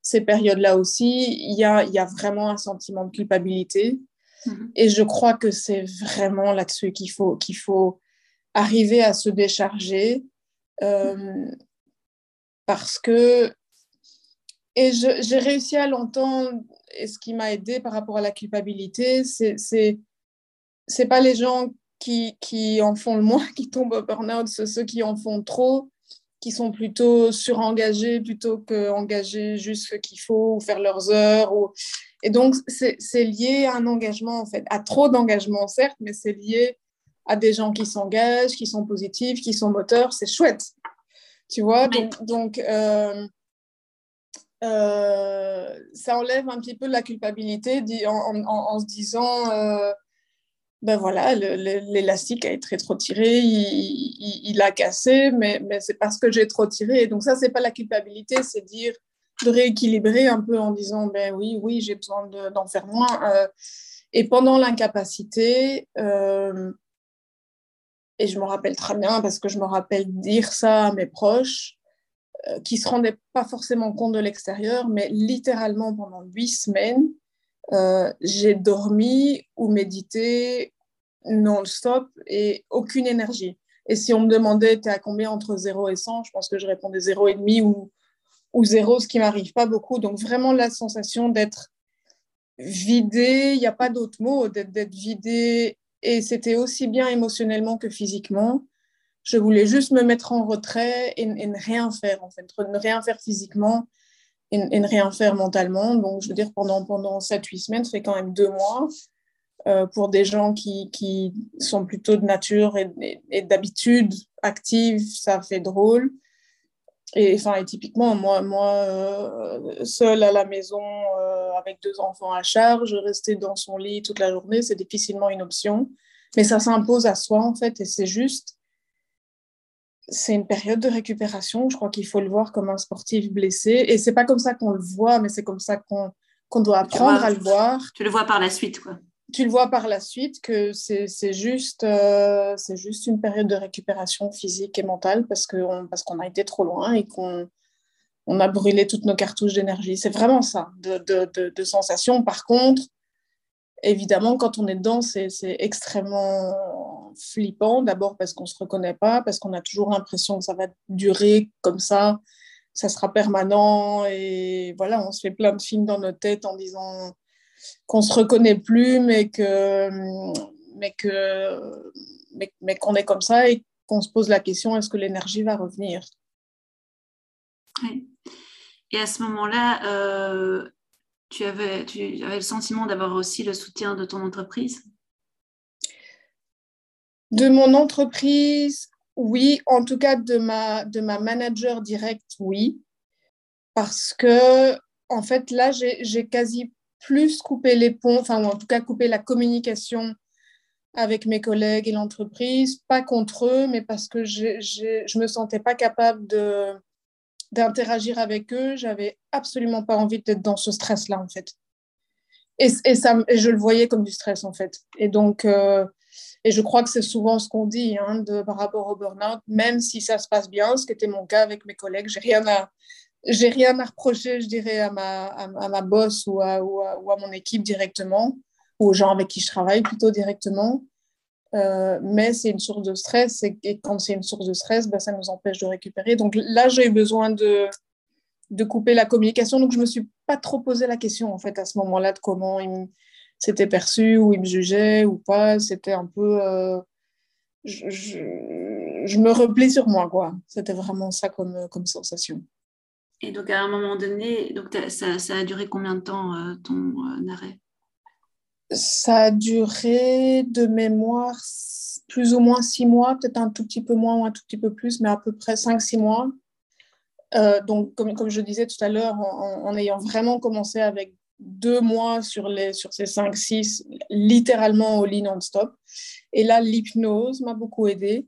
[SPEAKER 2] ces périodes-là aussi, il y a, y a vraiment un sentiment de culpabilité Mhm. Et je crois que c'est vraiment là-dessus qu'il faut, qu'il faut arriver à se décharger. Euh, parce que, et j'ai réussi à l'entendre, et ce qui m'a aidé par rapport à la culpabilité, c'est c'est pas les gens qui, qui, en font le moins qui tombent au burn-out, c'est ceux qui en font trop, qui sont plutôt surengagés plutôt qu'engagés juste ce qu'il faut ou faire leurs heures. Et donc, c'est lié à un engagement, en fait, à trop d'engagement, certes, mais c'est lié à des gens qui s'engagent, qui sont positifs, qui sont moteurs. C'est chouette, tu vois. Donc, donc euh, euh, ça enlève un petit peu la culpabilité en, en, se disant... Euh, ben voilà, l'élastique a été trop tiré, il, il, a cassé, mais, mais c'est parce que j'ai trop tiré. Et donc ça, c'est pas la culpabilité, c'est dire de rééquilibrer un peu en disant ben oui, oui, j'ai besoin d'en faire moins. Euh, et pendant l'incapacité, euh, et je me rappelle très bien parce que je me rappelle dire ça à mes proches, euh, qui se rendaient pas forcément compte de l'extérieur, mais littéralement pendant huit semaines, j'ai dormi ou médité non-stop et aucune énergie. Et si on me demandait, tu à combien entre 0 et 100 Je pense que je répondais 0,5 ou, ou 0, ce qui m'arrive pas beaucoup. Donc vraiment la sensation d'être vidé, il n'y a pas d'autre mot, d'être vidé. Et c'était aussi bien émotionnellement que physiquement. Je voulais juste me mettre en retrait et, ne rien faire, en fait, ne rien faire physiquement et, ne rien faire mentalement. Donc, je veux dire, pendant, pendant 7-8 semaines, ça fait quand même deux mois. Euh, pour des gens qui, qui, sont plutôt de nature et, et d'habitude active, ça fait drôle. Et, enfin, typiquement, moi, moi euh, seule à la maison euh, avec deux enfants à charge, rester dans son lit toute la journée, c'est difficilement une option. Mais ça s'impose à soi, en fait, et c'est juste. C'est une période de récupération. Je crois qu'il faut le voir comme un sportif blessé. Et c'est pas comme ça qu'on le voit, mais c'est comme ça qu'on qu'on doit apprendre à le voir.
[SPEAKER 1] Tu le vois par la suite, quoi
[SPEAKER 2] tu le vois par la suite que c'est juste, euh, juste une période de récupération physique et mentale parce qu'on a été trop loin et qu'on on a brûlé toutes nos cartouches d'énergie. C'est vraiment ça, de, de, sensations. Par contre, évidemment, quand on est dedans, c'est extrêmement flippant. D'abord parce qu'on ne se reconnaît pas, parce qu'on a toujours l'impression que ça va durer comme ça, ça sera permanent. Et voilà, on se fait plein de films dans notre tête en disant qu'on se reconnaît plus, mais que mais que mais, qu'on est comme ça et qu'on se pose la question est-ce que l'énergie va revenir?
[SPEAKER 1] Et à ce moment-là, euh, tu, avais, tu avais le sentiment d'avoir aussi le soutien de ton entreprise?
[SPEAKER 2] De mon entreprise, oui. En tout cas, de ma, de ma manager directe, oui. Parce que, en fait, là, j'ai quasi plus couper les ponts, enfin, en tout cas couper la communication avec mes collègues et l'entreprise, pas contre eux, mais parce que je ne me sentais pas capable de, d'interagir avec eux. J'avais absolument pas envie d'être dans ce stress-là, en fait. Et, et, ça, je le voyais comme du stress, en fait. Et donc, euh, et je crois que c'est souvent ce qu'on dit hein, de, par rapport au burn-out, même si ça se passe bien, ce qui était mon cas avec mes collègues, j'ai rien à, j'ai rien à reprocher, je dirais, à ma, à, ma boss ou à, ou à, mon équipe directement, ou aux gens avec qui je travaille plutôt directement. Euh, mais c'est une source de stress et, quand c'est une source de stress, ben, ça nous empêche de récupérer. Donc là, j'ai eu besoin de, de couper la communication. Donc je ne me suis pas trop posé la question en fait à ce moment-là de comment il s'était perçu ou il me jugeait ou pas. C'était un peu... Euh, je, je, me replais sur moi, quoi. C'était vraiment ça comme, comme sensation.
[SPEAKER 1] Et donc, à un moment donné, donc ça, a duré combien de temps euh, ton euh, arrêt?
[SPEAKER 2] Ça a duré de mémoire plus ou moins six mois, peut-être un tout petit peu moins ou un tout petit peu plus, mais à peu près cinq, six mois. Euh, donc, comme, comme, je disais tout à l'heure, en, en, ayant vraiment commencé avec deux mois sur, les, sur ces cinq, six, littéralement au lit non-stop. Et là, l'hypnose m'a beaucoup aidée.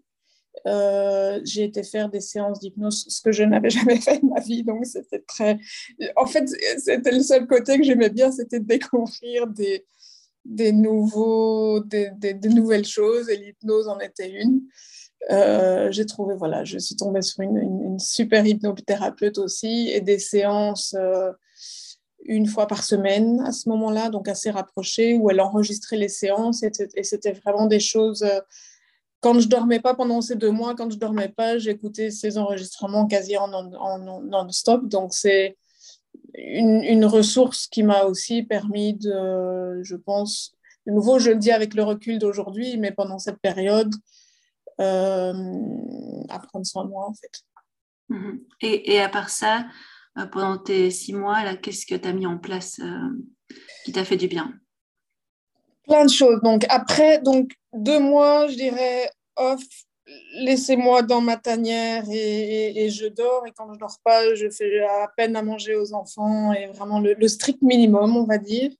[SPEAKER 2] Euh, j'ai été faire des séances d'hypnose, ce que je n'avais jamais fait de ma vie. Donc, c'était très. En fait, c'était le seul côté que j'aimais bien, c'était de découvrir des, des, nouveaux, des, des, nouvelles choses, et l'hypnose en était une. Euh, j'ai trouvé, voilà, je suis tombée sur une, super hypnothérapeute aussi, et des séances. Euh, une fois par semaine à ce moment-là, donc assez rapprochées, où elle enregistrait les séances et c'était vraiment des choses quand je dormais pas pendant ces deux mois, quand je dormais pas, j'écoutais ces enregistrements quasi en non-stop. Donc, c'est une, ressource qui m'a aussi permis de, je pense, de nouveau, je le dis avec le recul d'aujourd'hui, mais pendant cette période, euh, à prendre soin de moi, en fait.
[SPEAKER 1] Mhm. Et, à part ça, euh, pendant tes six mois, qu'est-ce que tu as mis en place euh, qui t'a fait du bien?
[SPEAKER 2] Plein de choses. Donc, après donc, deux mois, je dirais, off, laissez-moi dans ma tanière et, je dors. Et quand je dors pas, je fais à peine à manger aux enfants et vraiment le, strict minimum, on va dire.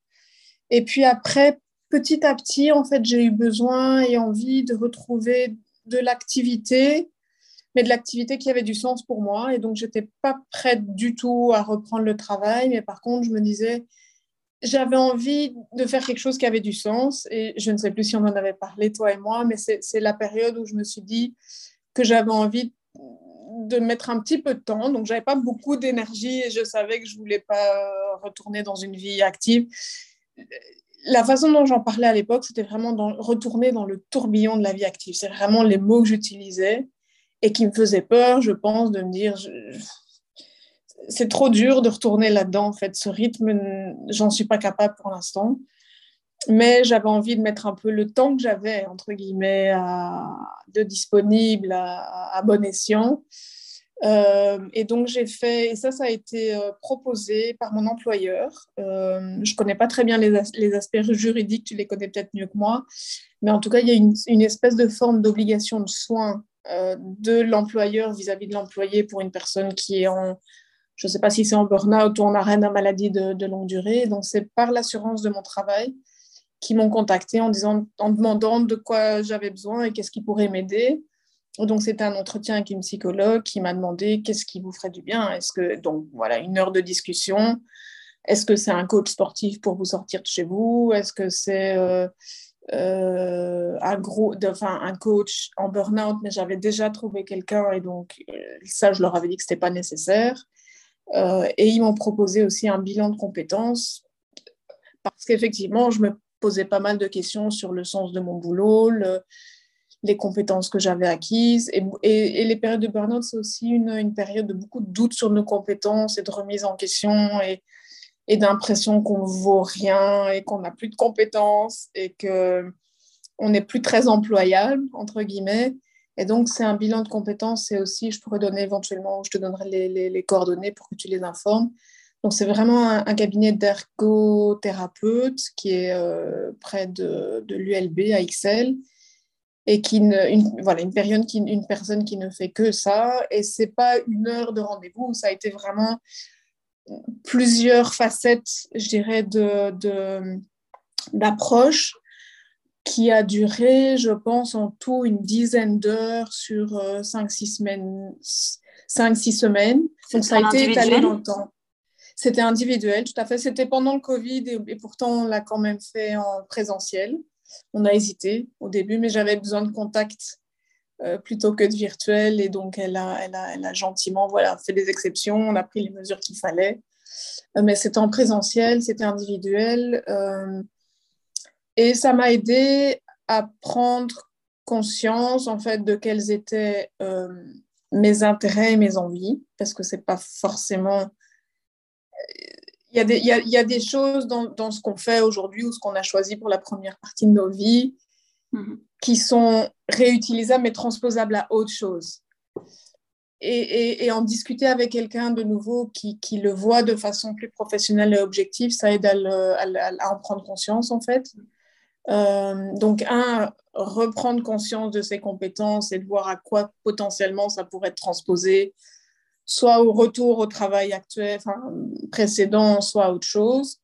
[SPEAKER 2] Et puis après, petit à petit, en fait, j'ai eu besoin et envie de retrouver de l'activité, mais de l'activité qui avait du sens pour moi. Et donc, j'étais pas prête du tout à reprendre le travail, mais par contre, je me disais, j'avais envie de faire quelque chose qui avait du sens. Et je ne sais plus si on en avait parlé, toi et moi, mais c'est la période où je me suis dit que j'avais envie de mettre un petit peu de temps. Donc, j'avais pas beaucoup d'énergie et je savais que je voulais pas retourner dans une vie active. la façon dont j'en parlais à l'époque, c'était vraiment dans, retourner dans le tourbillon de la vie active. C'est vraiment les mots que j'utilisais et qui me faisaient peur, je pense, de me dire, c'est trop dur de retourner là-dedans, en fait. Ce rythme, j'en suis pas capable pour l'instant. Mais j'avais envie de mettre un peu le temps que j'avais, entre guillemets, de disponible à, bon escient. Euh, et donc j'ai fait, et ça, ça a été euh, proposé par mon employeur. Euh, je connais pas très bien les, les, aspects juridiques, tu les connais peut-être mieux que moi, mais en tout cas, il y a une, une espèce de forme d'obligation de soins de l'employeur vis-à-vis de l'employé pour une personne qui est en, je ne sais pas si c'est en burn-out ou en arrêt de maladie de, de longue durée. Donc c'est par l'assurance de mon travail qui m'ont contacté en, disant, en demandant de quoi j'avais besoin et qu'est-ce qui pourrait m'aider. Donc, c'était un entretien avec une psychologue qui m'a demandé qu'est-ce qui vous ferait du bien. Est-ce que, donc, voilà, une heure de discussion. Est-ce que c'est un coach sportif pour vous sortir de chez vous? Est-ce que c'est euh, euh, un, gros, enfin, un coach en burn-out Mais j'avais déjà trouvé quelqu'un et donc, euh, ça, je leur avais dit que ce n'était pas nécessaire. Et ils m'ont proposé aussi un bilan de compétences parce qu'effectivement, je me posais pas mal de questions sur le sens de mon boulot, les compétences que j'avais acquises. Et, les périodes de burn-out, c'est aussi une, une, période de beaucoup de doutes sur nos compétences et de remise en question et, et d'impression qu'on ne vaut rien et qu'on n'a plus de compétences et qu'on n'est plus très employable, entre guillemets. Et donc, c'est un bilan de compétences et aussi, je pourrais donner éventuellement, je te donnerai les, coordonnées pour que tu les informes. Donc, c'est vraiment un, cabinet d'ergothérapeute qui est euh, près de, l'ULB à XL et qui une, voilà, une, période qui, une personne qui ne fait que ça. Et c'est pas une heure de rendez-vous, ça a été vraiment plusieurs facettes, je dirais, de, d'approche qui a duré, je pense, en tout une dizaine d'heures sur 5-6 euh, semaines. 5-6 semaines. Donc, ça a été étalé dans le temps. C'était individuel, tout à fait. C'était pendant le Covid et, pourtant on l'a quand même fait en présentiel. On a hésité au début, mais j'avais besoin de contact euh, plutôt que de virtuel et donc elle a, elle a, elle a gentiment voilà, fait des exceptions. On a pris les mesures qu'il fallait. Euh, mais c'était en présentiel, c'était individuel. Euh, et ça m'a aidé à prendre conscience en fait de quels étaient mes intérêts et mes envies, parce que c'est pas forcément il y, a des, il, y a, il y a des choses dans, dans ce qu'on fait aujourd'hui ou ce qu'on a choisi pour la première partie de nos vies mm-hmm. qui sont réutilisables mais transposables à autre chose. Et, et, et en discuter avec quelqu'un de nouveau qui, qui, le voit de façon plus professionnelle et objective, ça aide à, le, à, à en prendre conscience en fait. Euh, donc, un, reprendre conscience de ses compétences et de voir à quoi potentiellement ça pourrait être transposé soit au retour au travail actuel, enfin, précédent, soit autre chose.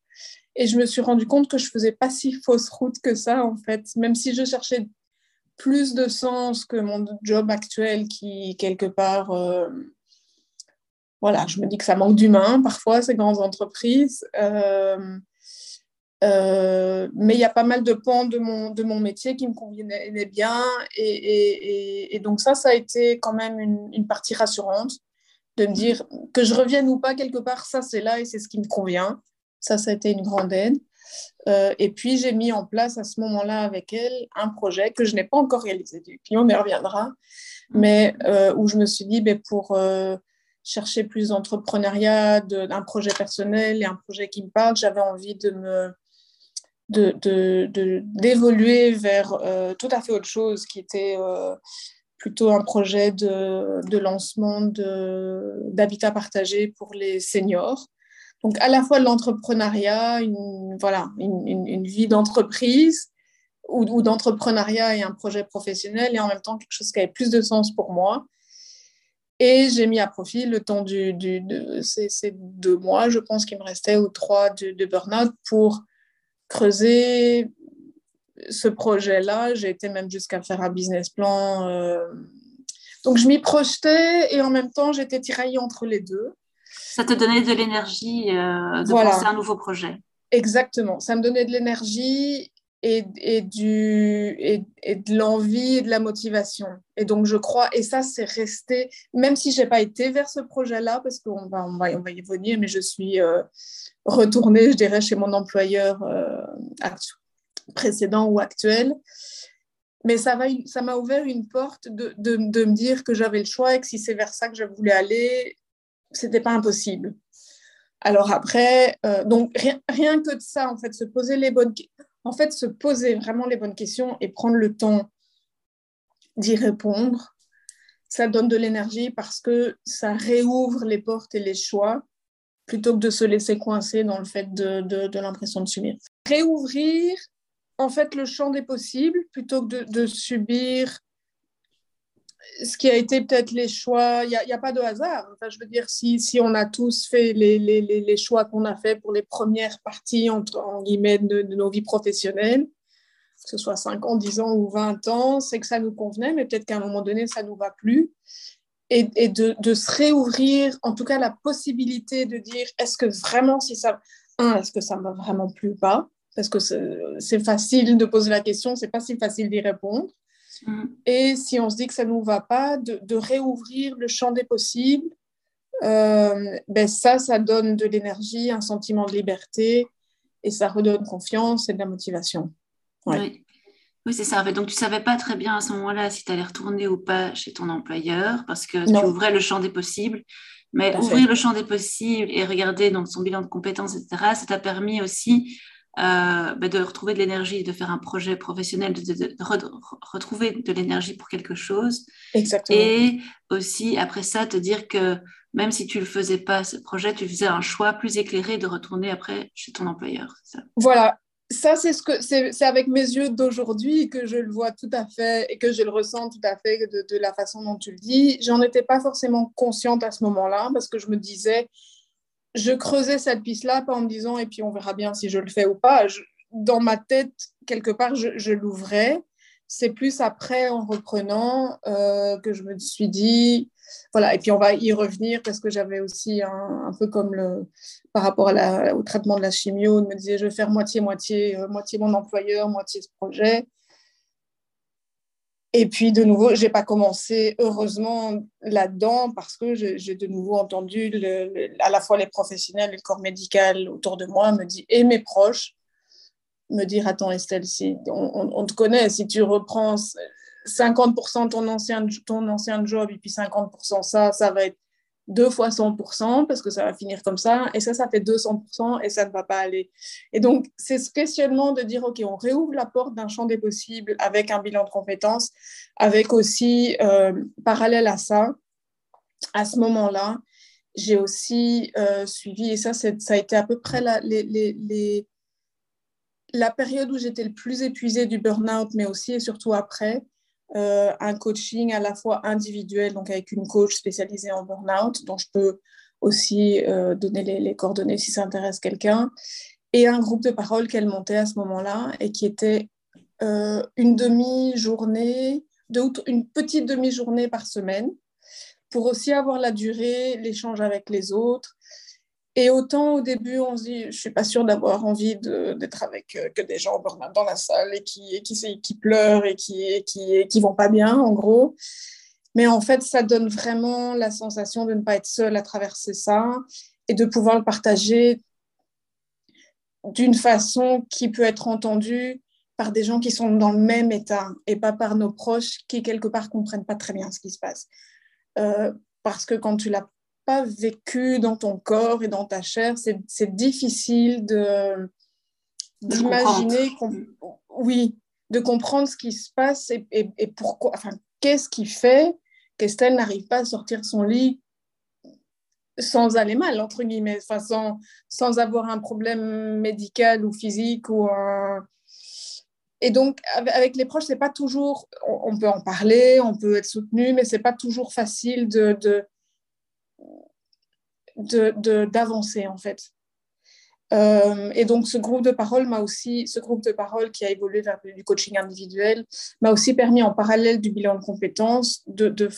[SPEAKER 2] Et je me suis rendu compte que je faisais pas si fausse route que ça, en fait. Même si je cherchais plus de sens que mon job actuel qui, quelque part, euh, voilà, je me dis que ça manque d'humain parfois, ces grandes entreprises. Euh, euh, mais il y a pas mal de pans de mon, de mon métier qui me convenaient bien. Et, et, donc ça, ça a été quand même une, partie rassurante de me dire que je revienne ou pas quelque part, ça c'est là et c'est ce qui me convient. Ça, ça a été une grande aide. Euh, et puis j'ai mis en place à ce moment-là avec elle un projet que je n'ai pas encore réalisé. puis on y reviendra, mais euh, où je me suis dit, ben, pour chercher plus d'entrepreneuriat, d'un projet personnel et un projet qui me parle, j'avais envie de me d'évoluer de, vers tout à fait autre chose qui était plutôt un projet de, de lancement d'habitat partagé pour les seniors. Donc, à la fois l'entrepreneuriat, une, voilà, une, une, vie d'entreprise ou, d'entrepreneuriat et un projet professionnel, et en même temps quelque chose qui avait plus de sens pour moi. Et j'ai mis à profit le temps du, du de ces, ces, deux mois, je pense qu'il me restait, ou trois de, de burn-out pour creuser ce projet-là. J'ai été même jusqu'à faire un business plan. Euh. Donc, je m'y projetais et en même temps, j'étais tiraillée entre les deux.
[SPEAKER 1] Ça te donnait de l'énergie euh, de penser à un nouveau projet.
[SPEAKER 2] Exactement. Ça me donnait de l'énergie. Et, du, et, de l'envie et de la motivation. Et donc, je crois, et ça, c'est resté, même si je n'ai pas été vers ce projet-là, parce qu'on va, on va, y venir, mais je suis euh, retournée, je dirais, chez mon employeur euh, précédent ou actuel. Mais ça, va, ça m'a ouvert une porte de, de, me dire que j'avais le choix et que si c'est vers ça que je voulais aller, c'était pas impossible. Alors après, euh, donc rien, rien, que de ça, en fait, se poser les bonnes en fait, se poser vraiment les bonnes questions et prendre le temps d'y répondre, ça donne de l'énergie parce que ça réouvre les portes et les choix plutôt que de se laisser coincer dans le fait de, l'impression de subir. Réouvrir, en fait, le champ des possibles plutôt que de subir ce qui a été peut-être les choix, il n'y a, pas de hasard. Enfin, je veux dire, si, si on a tous fait les, les, les choix qu'on a fait pour les premières parties entre, en guillemets, de, nos vies professionnelles, que ce soit 5 ans, 10 ans ou 20 ans, c'est que ça nous convenait, mais peut-être qu'à un moment donné, ça ne nous va plus. Et, et de, de, se réouvrir, en tout cas la possibilité de dire, est-ce que vraiment, si ça... Un, est-ce que ça va vraiment plus ou pas? Parce que c'est facile de poser la question, c'est pas si facile d'y répondre. Mm. Et si on se dit que ça ne nous va pas, de, réouvrir le champ des possibles, euh, ben ça, ça donne de l'énergie, un sentiment de liberté et ça redonne confiance et de la motivation.
[SPEAKER 1] Oui, oui c'est ça. Donc, tu ne savais pas très bien à ce moment-là si tu allais retourner ou pas chez ton employeur parce que tu ouvrais le champ des possibles. Mais ouvrir le champ des possibles et regarder donc, son bilan de compétences, etc., ça t'a permis aussi euh, bah, de retrouver de l'énergie, de faire un projet professionnel, de, retrouver de l'énergie pour quelque chose.
[SPEAKER 2] Exactement.
[SPEAKER 1] Et aussi, après ça, te dire que même si tu ne le faisais pas, ce projet, tu faisais un choix plus éclairé de retourner après chez ton employeur.
[SPEAKER 2] Ça. Voilà. Ça, c'est ce que c'est avec mes yeux d'aujourd'hui que je le vois tout à fait et que je le ressens tout à fait de, de la façon dont tu le dis. J'en étais pas forcément consciente à ce moment-là parce que je me disais, je creusais cette piste-là, pas en me disant, et puis on verra bien si je le fais ou pas. dans ma tête, quelque part, je, l'ouvrais. C'est plus après, en reprenant, euh, que je me suis dit, voilà, et puis on va y revenir parce que j'avais aussi un, peu comme le, par rapport au traitement de la chimio, on me disait, je vais faire moitié-moitié, euh, moitié mon employeur, moitié ce projet. Et puis, de nouveau, je n'ai pas commencé, heureusement, là-dedans parce que j'ai de nouveau entendu à la fois les professionnels et le corps médical autour de moi me dire, et mes proches me dire Attends, Estelle, si on, on te connaît, si tu reprends 50% ton ancien, ton ancien job et puis 50% ça, ça va être deux fois 100% parce que ça va finir comme ça, et ça, ça fait 200% et ça ne va pas aller. Et donc, c'est ce questionnement de dire, OK, on réouvre la porte d'un champ des possibles avec un bilan de compétences, avec aussi, euh, parallèle à ça, à ce moment-là, j'ai aussi euh, suivi, et ça, ça a été à peu près la, la période où j'étais le plus épuisée du burn-out, mais aussi et surtout après, euh, un coaching à la fois individuel, donc avec une coach spécialisée en burn-out, dont je peux aussi euh, donner les, coordonnées si ça intéresse quelqu'un, et un groupe de parole qu'elle montait à ce moment-là et qui était euh, une demi-journée, une petite demi-journée par semaine, pour aussi avoir la durée, l'échange avec les autres, et autant au début, on se dit, je suis pas sûre d'avoir envie d'être avec euh, que des gens dans la salle et qui, qui, pleurent et qui, qui, qui vont pas bien, en gros. Mais en fait, ça donne vraiment la sensation de ne pas être seul à traverser ça et de pouvoir le partager d'une façon qui peut être entendue par des gens qui sont dans le même état et pas par nos proches qui, quelque part, comprennent pas très bien ce qui se passe. Euh, parce que quand tu l'as pas vécu dans ton corps et dans ta chair, c'est difficile de d'imaginer, oui, de comprendre ce qui se passe et, et, pourquoi, enfin, qu'est-ce qui fait qu'Estelle n'arrive pas à sortir son lit sans aller mal, entre guillemets, enfin, sans, sans avoir un problème médical ou physique ou un... Et donc, avec les proches, c'est pas toujours, on peut en parler, on peut être soutenu, mais c'est pas toujours facile de, de d'avancer de, en fait. Euh, et donc ce groupe de parole m'a aussi, ce groupe de parole qui a évolué vers du coaching individuel, m'a aussi permis en parallèle du bilan de compétences de, de,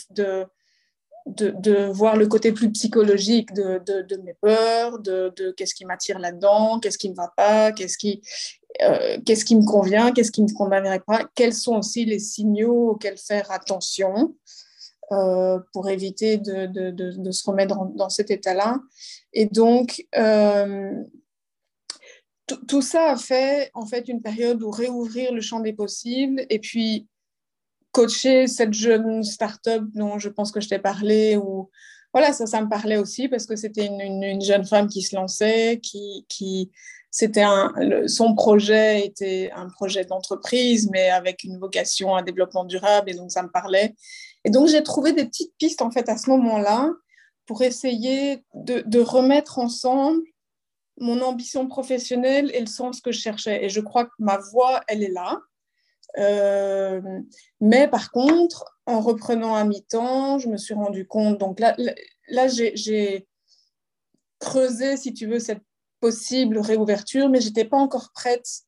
[SPEAKER 2] de, voir le côté plus psychologique de, de, mes peurs, de, qu'est-ce qui m'attire là-dedans, qu'est-ce qui ne va pas, qu'est-ce qui, euh, qu'est-ce qui me convient, qu'est-ce qui ne me conviendrait pas, quels sont aussi les signaux auxquels faire attention euh, pour éviter de, se remettre dans, cet état-là. Et donc, euh, tout ça a fait en fait une période où réouvrir le champ des possibles et puis coacher cette jeune start-up dont je pense que je t'ai parlé ou voilà ça ça me parlait aussi parce que c'était une, jeune femme qui se lançait qui, qui c'était son projet était un projet d'entreprise mais avec une vocation à développement durable et donc ça me parlait et donc j'ai trouvé des petites pistes en fait à ce moment-là pour essayer de, remettre ensemble mon ambition professionnelle et le sens que je cherchais et je crois que ma voix elle est là euh, mais par contre, en reprenant à mi-temps, je me suis rendu compte. Donc là, là j'ai creusé, si tu veux, cette possible réouverture, mais je n'étais pas encore prête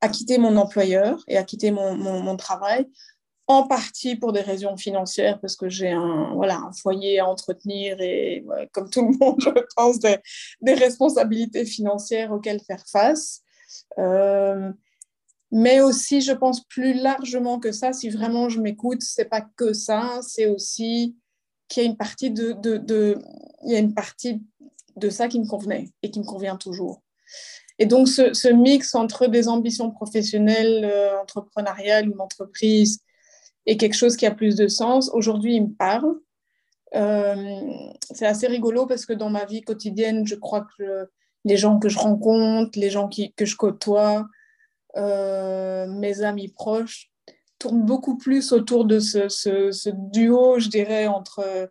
[SPEAKER 2] à quitter mon employeur et à quitter mon, travail, en partie pour des raisons financières, parce que j'ai un, voilà, un foyer à entretenir et, comme tout le monde, je pense, des, responsabilités financières auxquelles faire face. Euh, mais aussi, je pense plus largement que ça, si vraiment je m'écoute, c'est pas que ça, c'est aussi qu'il y a une partie de, de, il y a une partie de ça qui me convenait et qui me convient toujours. Et donc, ce, ce mix entre des ambitions professionnelles, euh, entrepreneuriales, une entreprise et quelque chose qui a plus de sens, aujourd'hui, il me parle. Euh, c'est assez rigolo parce que dans ma vie quotidienne, je crois que les gens que je rencontre, les gens que je côtoie, euh, mes amis proches tournent beaucoup plus autour de ce, duo, je dirais, entre,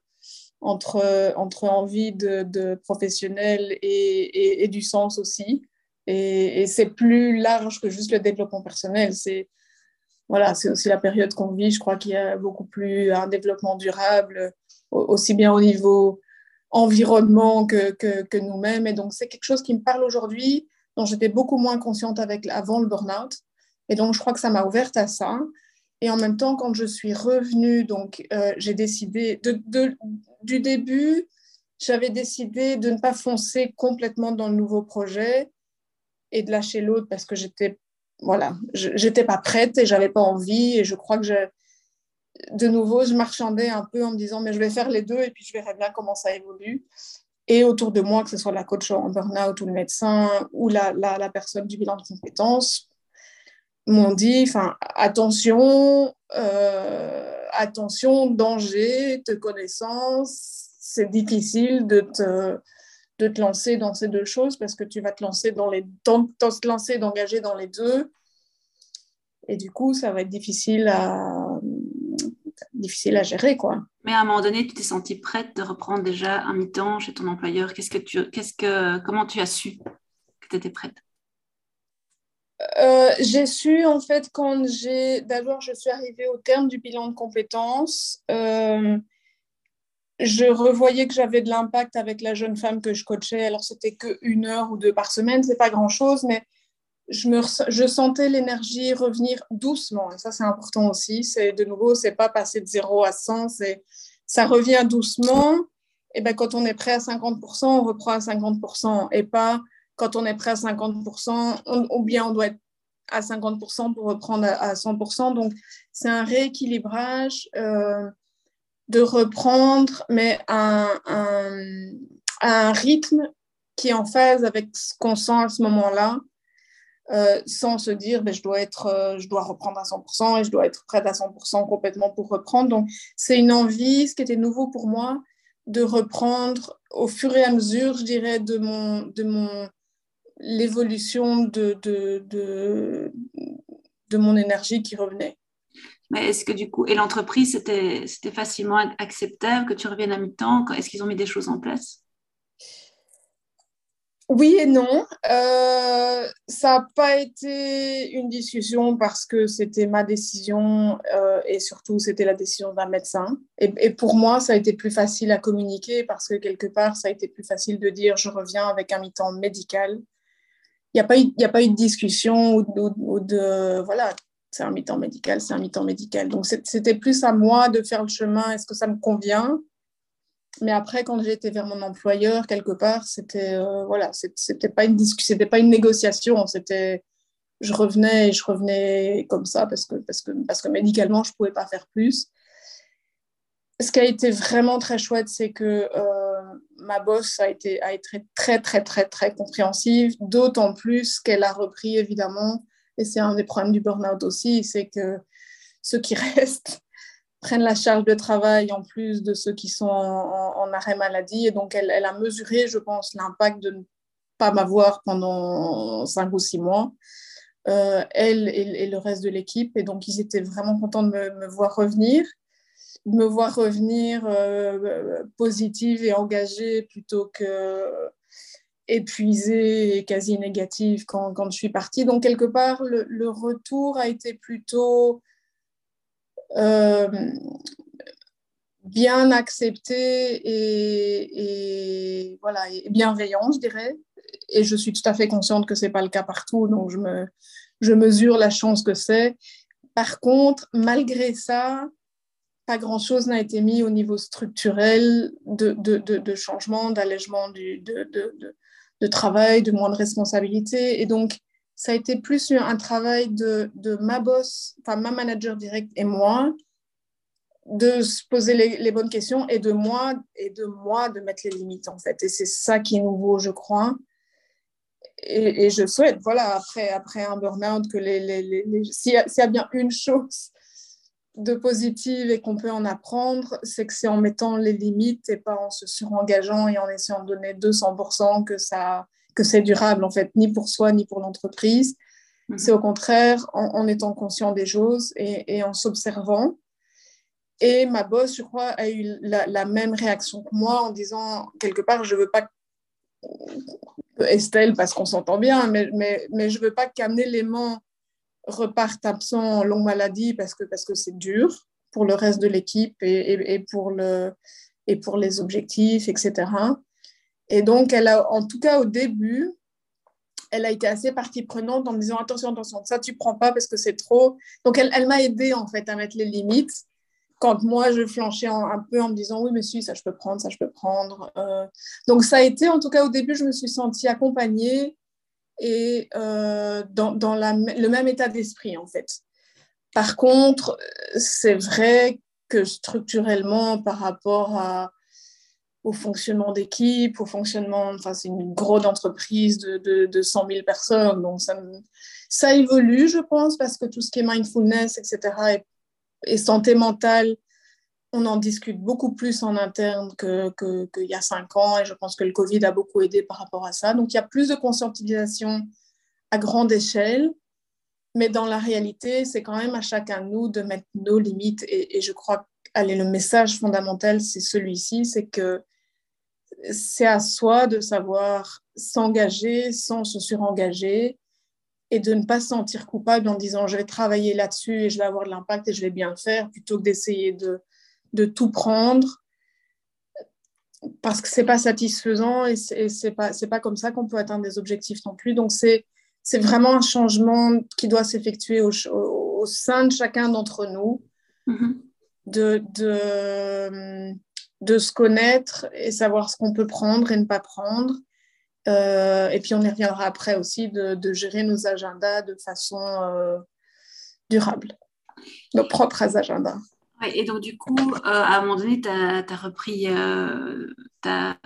[SPEAKER 2] entre, entre envie de, professionnel et, et, du sens aussi. Et, c'est plus large que juste le développement personnel. C'est voilà, c'est aussi la période qu'on vit. Je crois qu'il y a beaucoup plus un développement durable, aussi bien au niveau environnement que, que, nous-mêmes. Et donc, c'est quelque chose qui me parle aujourd'hui dont j'étais beaucoup moins consciente avec, avant le burn-out. Et donc, je crois que ça m'a ouverte à ça. Et en même temps, quand je suis revenue, donc euh, j'ai décidé, de, du début, j'avais décidé de ne pas foncer complètement dans le nouveau projet et de lâcher l'autre parce que j'étais, voilà, j'étais pas prête et j'avais pas envie. Et je crois que je, de nouveau, je marchandais un peu en me disant, mais je vais faire les deux et puis je verrai bien comment ça évolue et autour de moi, que ce soit la coach en burn-out ou le médecin ou la, la, personne du bilan de compétences, m'ont dit enfin, attention, euh, attention, danger, de connaissance, c'est difficile de te, de te lancer dans ces deux choses parce que tu vas te lancer dans les te lancer d'engager dans les deux et du coup ça va être difficile à difficile à gérer, quoi.
[SPEAKER 1] Mais à un moment donné, tu t'es sentie prête de reprendre déjà un mi-temps chez ton employeur. Qu'est-ce que tu, qu'est-ce que, comment tu as su que tu étais prête?
[SPEAKER 2] Euh, j'ai su en fait quand j'ai d'abord je suis arrivée au terme du bilan de compétences. Euh, je revoyais que j'avais de l'impact avec la jeune femme que je coachais. Alors c'était que une heure ou deux par semaine, c'est pas grand chose, mais je, me, je sentais l'énergie revenir doucement. Et ça, c'est important aussi. C'est de nouveau, c'est pas passer de 0 à 100, c'est ça revient doucement. Et ben, quand on est prêt à 50%, on reprend à 50%. Et pas quand on est prêt à 50%, ou bien on doit être à 50% pour reprendre à, 100%. Donc, c'est un rééquilibrage euh, de reprendre, mais un, un rythme qui est en phase avec ce qu'on sent à ce moment-là euh, sans se dire ben, je, dois être, euh, je dois reprendre à 100% et je dois être prête à 100% complètement pour reprendre. Donc, c'est une envie, ce qui était nouveau pour moi, de reprendre au fur et à mesure, je dirais, de mon, de mon l'évolution de, de, de, mon énergie qui revenait.
[SPEAKER 1] Mais est-ce que du coup, et l'entreprise, c'était, facilement acceptable que tu reviennes à mi-temps Est-ce qu'ils ont mis des choses en place?
[SPEAKER 2] Oui et non. Euh, ça n'a pas été une discussion parce que c'était ma décision euh, et surtout c'était la décision d'un médecin. Et, pour moi, ça a été plus facile à communiquer parce que quelque part, ça a été plus facile de dire je reviens avec un mi-temps médical. Il n'y a, a pas eu de discussion ou, de voilà, c'est un mi-temps médical, c'est un mi-temps médical. Donc c'était plus à moi de faire le chemin. Est-ce que ça me convient? Mais après, quand j'ai été vers mon employeur, quelque part, c'était euh, voilà, c'était pas une c'était pas une négociation, c'était je revenais et je revenais comme ça parce que parce que parce que médicalement je pouvais pas faire plus. Ce qui a été vraiment très chouette, c'est que euh, ma boss a été a été très très très très compréhensive, d'autant plus qu'elle a repris évidemment et c'est un des problèmes du burn-out aussi, c'est que ceux qui restent prennent la charge de travail en plus de ceux qui sont en, arrêt maladie. Et donc, elle, a mesuré, je pense, l'impact de ne pas m'avoir pendant cinq ou six mois. Euh, elle et, le reste de l'équipe. Et donc, ils étaient vraiment contents de me, voir revenir, de me voir revenir euh, positive et engagée plutôt que épuisée et quasi négative quand, quand je suis partie. Donc, quelque part, le, retour a été plutôt euh, bien accepté et, voilà, et bienveillant, je dirais. Et je suis tout à fait consciente que ce n'est pas le cas partout, donc je, me, je mesure la chance que c'est. Par contre, malgré ça, pas grand-chose n'a été mis au niveau structurel de, de, de, changement, d'allègement de, de, travail, de moins de responsabilité. Et donc, ça a été plus un travail de, ma boss, enfin ma manager directe et moi, de se poser les, bonnes questions et de moi et de moi de mettre les limites en fait. Et c'est ça qui est nouveau, je crois. Et, je souhaite, voilà, après, après un burn-out, que les, les, s'il y, a bien une chose de positive et qu'on peut en apprendre, c'est que c'est en mettant les limites et pas en se surengageant et en essayant de donner 200% que ça, que c'est durable, en fait, ni pour soi, ni pour l'entreprise. Mhm. C'est au contraire en, étant conscient des choses et, en s'observant. Et ma boss, je crois, a eu la, même réaction que moi en disant, quelque part, je ne veux pas Estelle, parce qu'on s'entend bien, mais, mais, mais je ne veux pas qu'un élément reparte absent en longue maladie parce que parce que c'est dur pour le reste de l'équipe et, et, pour le, et pour les objectifs, etc. Et donc, elle a, en tout cas au début, elle a été assez partie prenante en me disant attention, attention, ça tu prends pas parce que c'est trop. Donc, elle, elle m'a aidé en fait à mettre les limites. Quand moi, je flanchais un peu en me disant oui, mais si, ça je peux prendre, ça je peux prendre. Euh, donc, ça a été, en tout cas au début, je me suis sentie accompagnée et euh, dans, dans la, le même état d'esprit en fait. Par contre, c'est vrai que structurellement, par rapport à, au fonctionnement d'équipe, au fonctionnement, enfin c'est une grosse entreprise de, de, de 100 000 personnes, donc ça, ça, évolue je pense parce que tout ce qui est mindfulness, etc. et, santé mentale, on en discute beaucoup plus en interne qu'il que, y a cinq ans et je pense que le Covid a beaucoup aidé par rapport à ça. Donc il y a plus de conscientisation à grande échelle, mais dans la réalité, c'est quand même à chacun de nous de mettre nos limites et, je crois allez, le message fondamental, c'est celui-ci, c'est que c'est à soi de savoir s'engager sans se surengager et de ne pas se sentir coupable en disant je vais travailler là-dessus et je vais avoir de l'impact et je vais bien le faire plutôt que d'essayer de, de tout prendre parce que c'est pas satisfaisant et c'est pas c'est pas comme ça qu'on peut atteindre des objectifs non plus donc c'est c'est vraiment un changement qui doit s'effectuer au, au, sein de chacun d'entre nous mm-hmm. de, de de se connaître et savoir ce qu'on peut prendre et ne pas prendre. Euh, et puis on y reviendra après aussi de, gérer nos agendas de façon euh, durable, nos propres agendas.
[SPEAKER 1] Et donc du coup, euh, à un moment donné, tu as, repris, as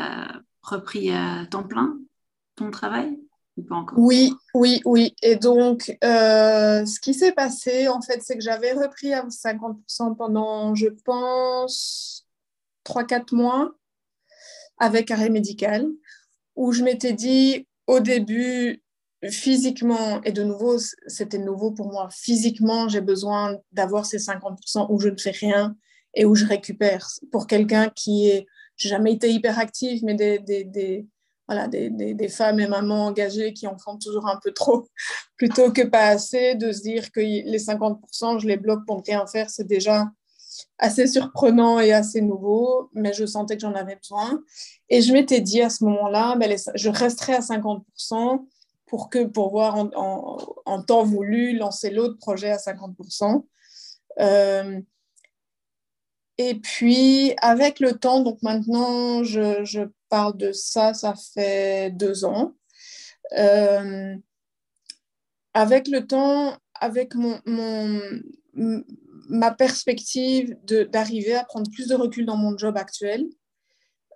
[SPEAKER 1] repris à temps plein ton travail pas encore?
[SPEAKER 2] Oui, oui, oui. Et donc, ce qui s'est passé, en fait, c'est que j'avais repris à 50% pendant, je pense, 3-4 mois avec arrêt médical, où je m'étais dit au début, physiquement, et de nouveau, c'était nouveau pour moi, physiquement, j'ai besoin d'avoir ces 50% où je ne fais rien et où je récupère. Pour quelqu'un qui est, jamais été hyper actif, mais des, des, des voilà, des, des, femmes et mamans engagées qui en font toujours un peu trop, plutôt que pas assez, de se dire que les 50%, je les bloque pour ne rien faire, c'est déjà assez surprenant et assez nouveau, mais je sentais que j'en avais besoin. Et je m'étais dit à ce moment-là, ben, je resterai à 50% pour que pour voir en, temps voulu lancer l'autre projet à 50%. Euh, Et puis, avec le temps, donc maintenant, je, je parle de ça, ça fait deux ans. Euh, avec le temps, avec mon, mon ma perspective d'arriver à prendre plus de recul dans mon job actuel,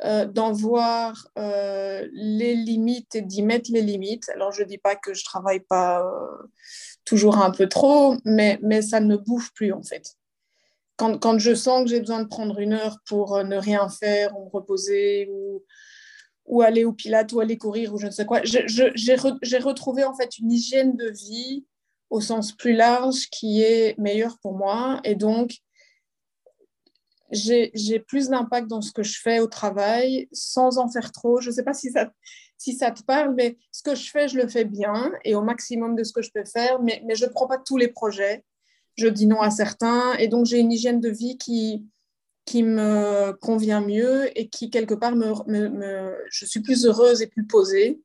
[SPEAKER 2] euh, d'en voir euh, les limites et d'y mettre les limites. Alors, je ne dis pas que je ne travaille pas euh, toujours un peu trop, mais, mais ça ne bouffe plus en fait. Quand, quand je sens que j'ai besoin de prendre une heure pour ne rien faire ou me reposer ou, ou aller au pilate ou aller courir ou je ne sais quoi, j'ai re, retrouvé en fait une hygiène de vie au sens plus large qui est meilleure pour moi. Et donc, j'ai plus d'impact dans ce que je fais au travail sans en faire trop. Je ne sais pas si ça, si ça te parle, mais ce que je fais, je le fais bien et au maximum de ce que je peux faire, mais, je ne prends pas tous les projets. Je dis non à certains et donc j'ai une hygiène de vie qui, qui me convient mieux et qui, quelque part, me, je suis plus heureuse et plus posée.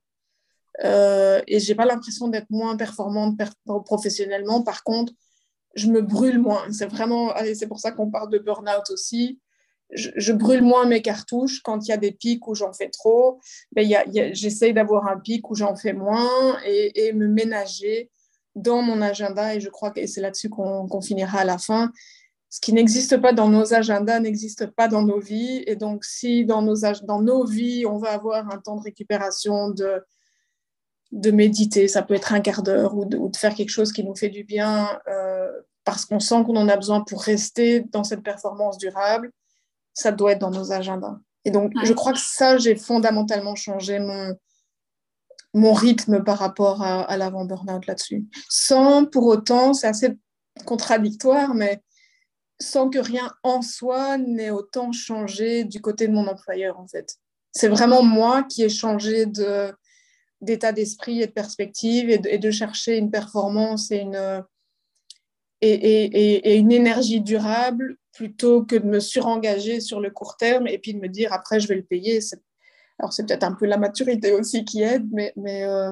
[SPEAKER 2] Euh, et j'ai pas l'impression d'être moins performante professionnellement. Par contre, je me brûle moins. C'est vraiment, c'est pour ça qu'on parle de burn-out aussi. Je, brûle moins mes cartouches quand il y a des pics où j'en fais trop. Mais j'essaye d'avoir un pic où j'en fais moins et, me ménager dans mon agenda. Et je crois que c'est là-dessus qu'on finira à la fin. Ce qui n'existe pas dans nos agendas n'existe pas dans nos vies. Et donc, si dans nos vies, on va avoir un temps de récupération de de méditer, ça peut être un quart d'heure ou, de faire quelque chose qui nous fait du bien euh, parce qu'on sent qu'on en a besoin pour rester dans cette performance durable, ça doit être dans nos agendas. Et donc, je crois que ça, j'ai fondamentalement changé mon, mon rythme par rapport à, l'avant-burnout là-dessus. Sans pour autant, c'est assez contradictoire, mais sans que rien en soi n'ait autant changé du côté de mon employeur, en fait. C'est vraiment moi qui ai changé de, d'état d'esprit et de perspective et de, chercher une performance et une, et, une énergie durable plutôt que de me surengager sur le court terme et puis de me dire après je vais le payer. Alors c'est peut-être un peu la maturité aussi qui aide, mais, mais euh,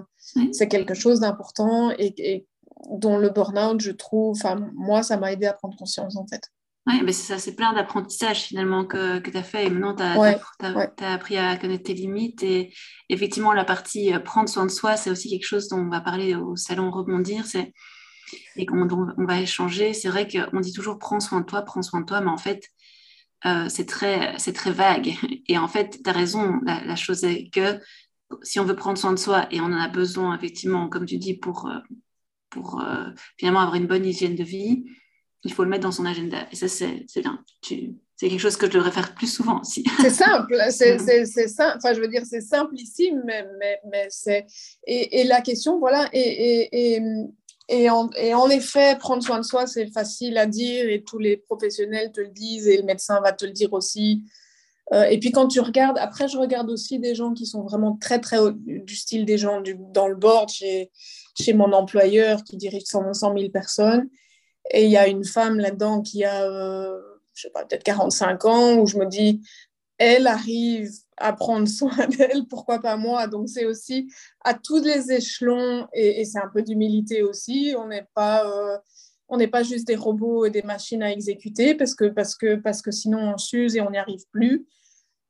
[SPEAKER 2] c'est quelque chose d'important et, dont le burn-out, je trouve, enfin moi, ça m'a aidé à prendre conscience en fait.
[SPEAKER 1] Oui, mais c'est ça, c'est plein d'apprentissages finalement que, que tu as fait et maintenant tu as, appris à connaître tes limites. Et effectivement, la partie euh, prendre soin de soi, c'est aussi quelque chose dont on va parler au salon Rebondir c'est, et qu'on on va échanger. C'est vrai qu'on dit toujours prends soin de toi, prends soin de toi, mais en fait, euh, c'est, très, c'est très vague. Et en fait, tu as raison, la, chose est que si on veut prendre soin de soi et on en a besoin, effectivement, comme tu dis, pour, euh, pour finalement avoir une bonne hygiène de vie, il faut le mettre dans son agenda. Et ça, c'est bien. C'est quelque chose que je devrais faire plus souvent aussi.
[SPEAKER 2] C'est simple, c'est simple. Enfin, je veux dire, c'est simplissime, mais, mais, mais c'est. Et, et, la question, voilà, et, et, et, en, et en effet, prendre soin de soi, c'est facile à dire, et tous les professionnels te le disent, et le médecin va te le dire aussi. Euh, et puis quand tu regardes, après, je regarde aussi des gens qui sont vraiment très, très haut, du style des gens du, dans le board chez, chez mon employeur qui dirige 100, 100 000 personnes. Et il y a une femme là-dedans qui a, euh, je sais pas, peut-être 45 ans, où je me dis, elle arrive à prendre soin d'elle, pourquoi pas moi? Donc c'est aussi à tous les échelons, et, c'est un peu d'humilité aussi, on n'est pas... Euh, on n'est pas juste des robots et des machines à exécuter parce que, parce que, parce que sinon on s'use et on n'y arrive plus.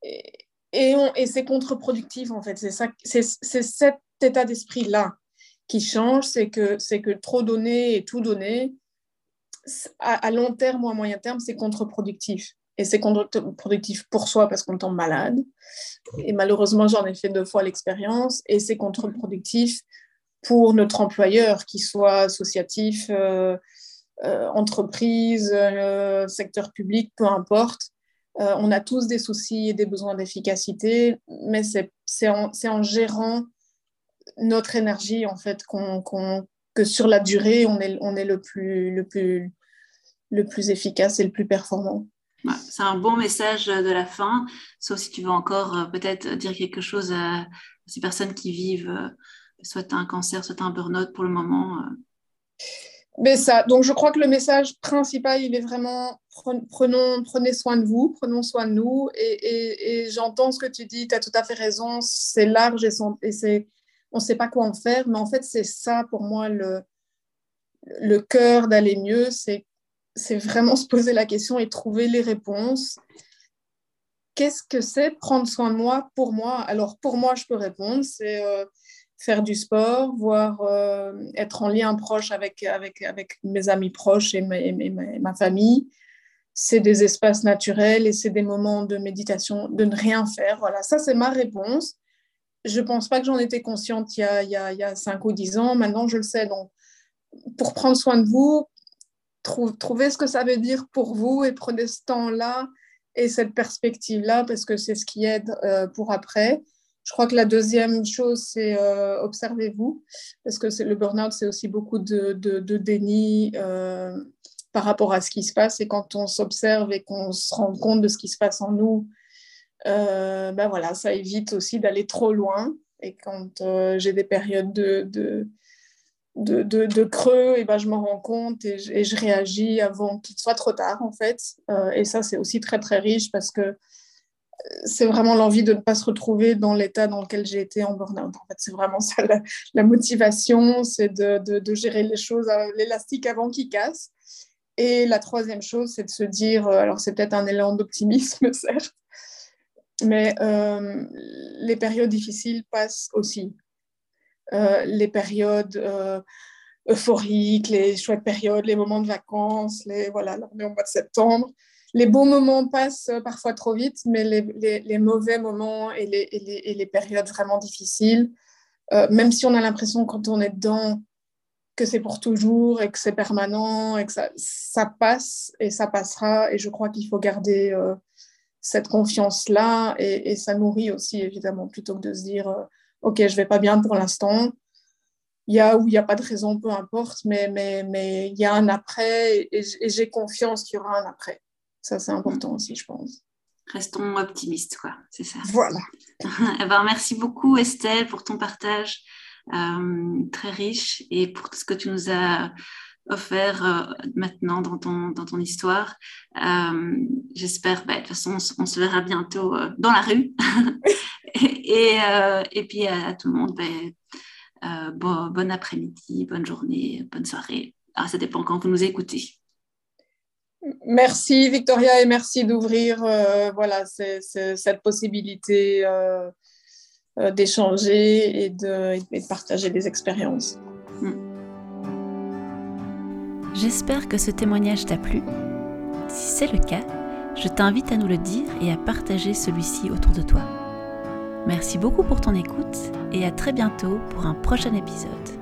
[SPEAKER 2] Et, et, et c'est contre-productif en fait. C'est, cet état d'esprit-là qui change, c'est que, c'est que trop donner et tout donner, à, long terme ou à moyen terme, c'est contre-productif. Et c'est contre-productif pour soi parce qu'on tombe malade. Et malheureusement, j'en ai fait deux fois l'expérience. Et c'est contre-productif pour notre employeur, qu'il soit associatif, euh, euh, entreprise, euh, secteur public, peu importe. on a tous des soucis et des besoins d'efficacité, mais c'est en, en, gérant notre énergie, en fait, que sur la durée, on est, on est le, plus, le, plus, le plus efficace et le plus performant.
[SPEAKER 1] c'est un bon message de la fin, sauf si tu veux encore euh, peut-être dire quelque chose à ces personnes qui vivent euh, soit un cancer, soit un burn-out pour le moment. Euh.
[SPEAKER 2] Mais ça, donc je crois que le message principal, il est vraiment prenons, prenez soin de vous, prenons soin de nous. Et, et, j'entends ce que tu dis, tu as tout à fait raison, c'est large et, et c'est on ne sait pas quoi en faire, mais en fait, c'est ça pour moi le, le cœur d'aller mieux, c'est c'est vraiment se poser la question et trouver les réponses. Qu'est-ce que c'est prendre soin de moi pour moi? Alors, pour moi, je peux répondre, c'est euh, faire du sport, voir, euh, être en lien proche avec, avec, avec mes amis proches et, ma, famille. C'est des espaces naturels et c'est des moments de méditation, de ne rien faire. Voilà, ça, c'est ma réponse. Je ne pense pas que j'en étais consciente il y, a, il, y a, il y a 5 ou 10 ans. Maintenant, je le sais. Donc, pour prendre soin de vous, trouvez ce que ça veut dire pour vous et prenez ce temps-là et cette perspective-là parce que c'est ce qui aide euh, pour après. Je crois que la deuxième chose, c'est euh, observez-vous parce que le burn-out, c'est aussi beaucoup de, de, déni euh, par rapport à ce qui se passe et quand on s'observe et qu'on se rend compte de ce qui se passe en nous, ben voilà, ça évite aussi d'aller trop loin. Et quand j'ai des périodes de de, creux, et ben, je m'en rends compte et je, réagis avant qu'il soit trop tard, en fait. Euh, et ça, c'est aussi très, très riche parce que euh, c'est vraiment l'envie de ne pas se retrouver dans l'état dans lequel j'ai été en burn-out. En fait, c'est vraiment ça la, motivation, c'est de, gérer les choses, euh, l'élastique avant qu'il casse. Et la troisième chose, c'est de se dire, alors c'est peut-être un élan d'optimisme, certes, mais les périodes difficiles passent aussi. Euh, les périodes euh, euphoriques, les chouettes périodes, les moments de vacances, les, voilà, là, on est au mois de septembre. Les beaux moments passent euh, parfois trop vite, mais les, mauvais moments et les, et les, périodes vraiment difficiles, même si on a l'impression quand on est dedans que c'est pour toujours et que c'est permanent et que ça, ça, passe et ça passera. Et je crois qu'il faut garder cette confiance-là et, et, ça nourrit aussi, évidemment, plutôt que de se dire ok, je vais pas bien pour l'instant. Il y a ou il n'y a pas de raison, peu importe, mais, mais, mais il y a un après et, j'ai confiance qu'il y aura un après. Ça, c'est important aussi, je pense.
[SPEAKER 1] Restons optimistes, quoi, c'est ça.
[SPEAKER 2] Voilà.
[SPEAKER 1] Eh ben, merci beaucoup, Estelle, pour ton partage euh, très riche et pour tout ce que tu nous as offert euh, maintenant dans ton, dans ton histoire. Euh, j'espère, bah, de toute façon, on, se verra bientôt dans la rue. et, euh, et, puis à, tout le monde, ben, euh, bon, après-midi, bonne journée, bonne soirée. Ah, ça dépend quand vous nous écoutez.
[SPEAKER 2] Merci Victoria et merci d'ouvrir euh, voilà, cette possibilité d'échanger et de, et de, partager des expériences. Hmm.
[SPEAKER 1] J'espère que ce témoignage t'a plu. Si c'est le cas, je t'invite à nous le dire et à partager celui-ci autour de toi. Merci beaucoup pour ton écoute et à très bientôt pour un prochain épisode.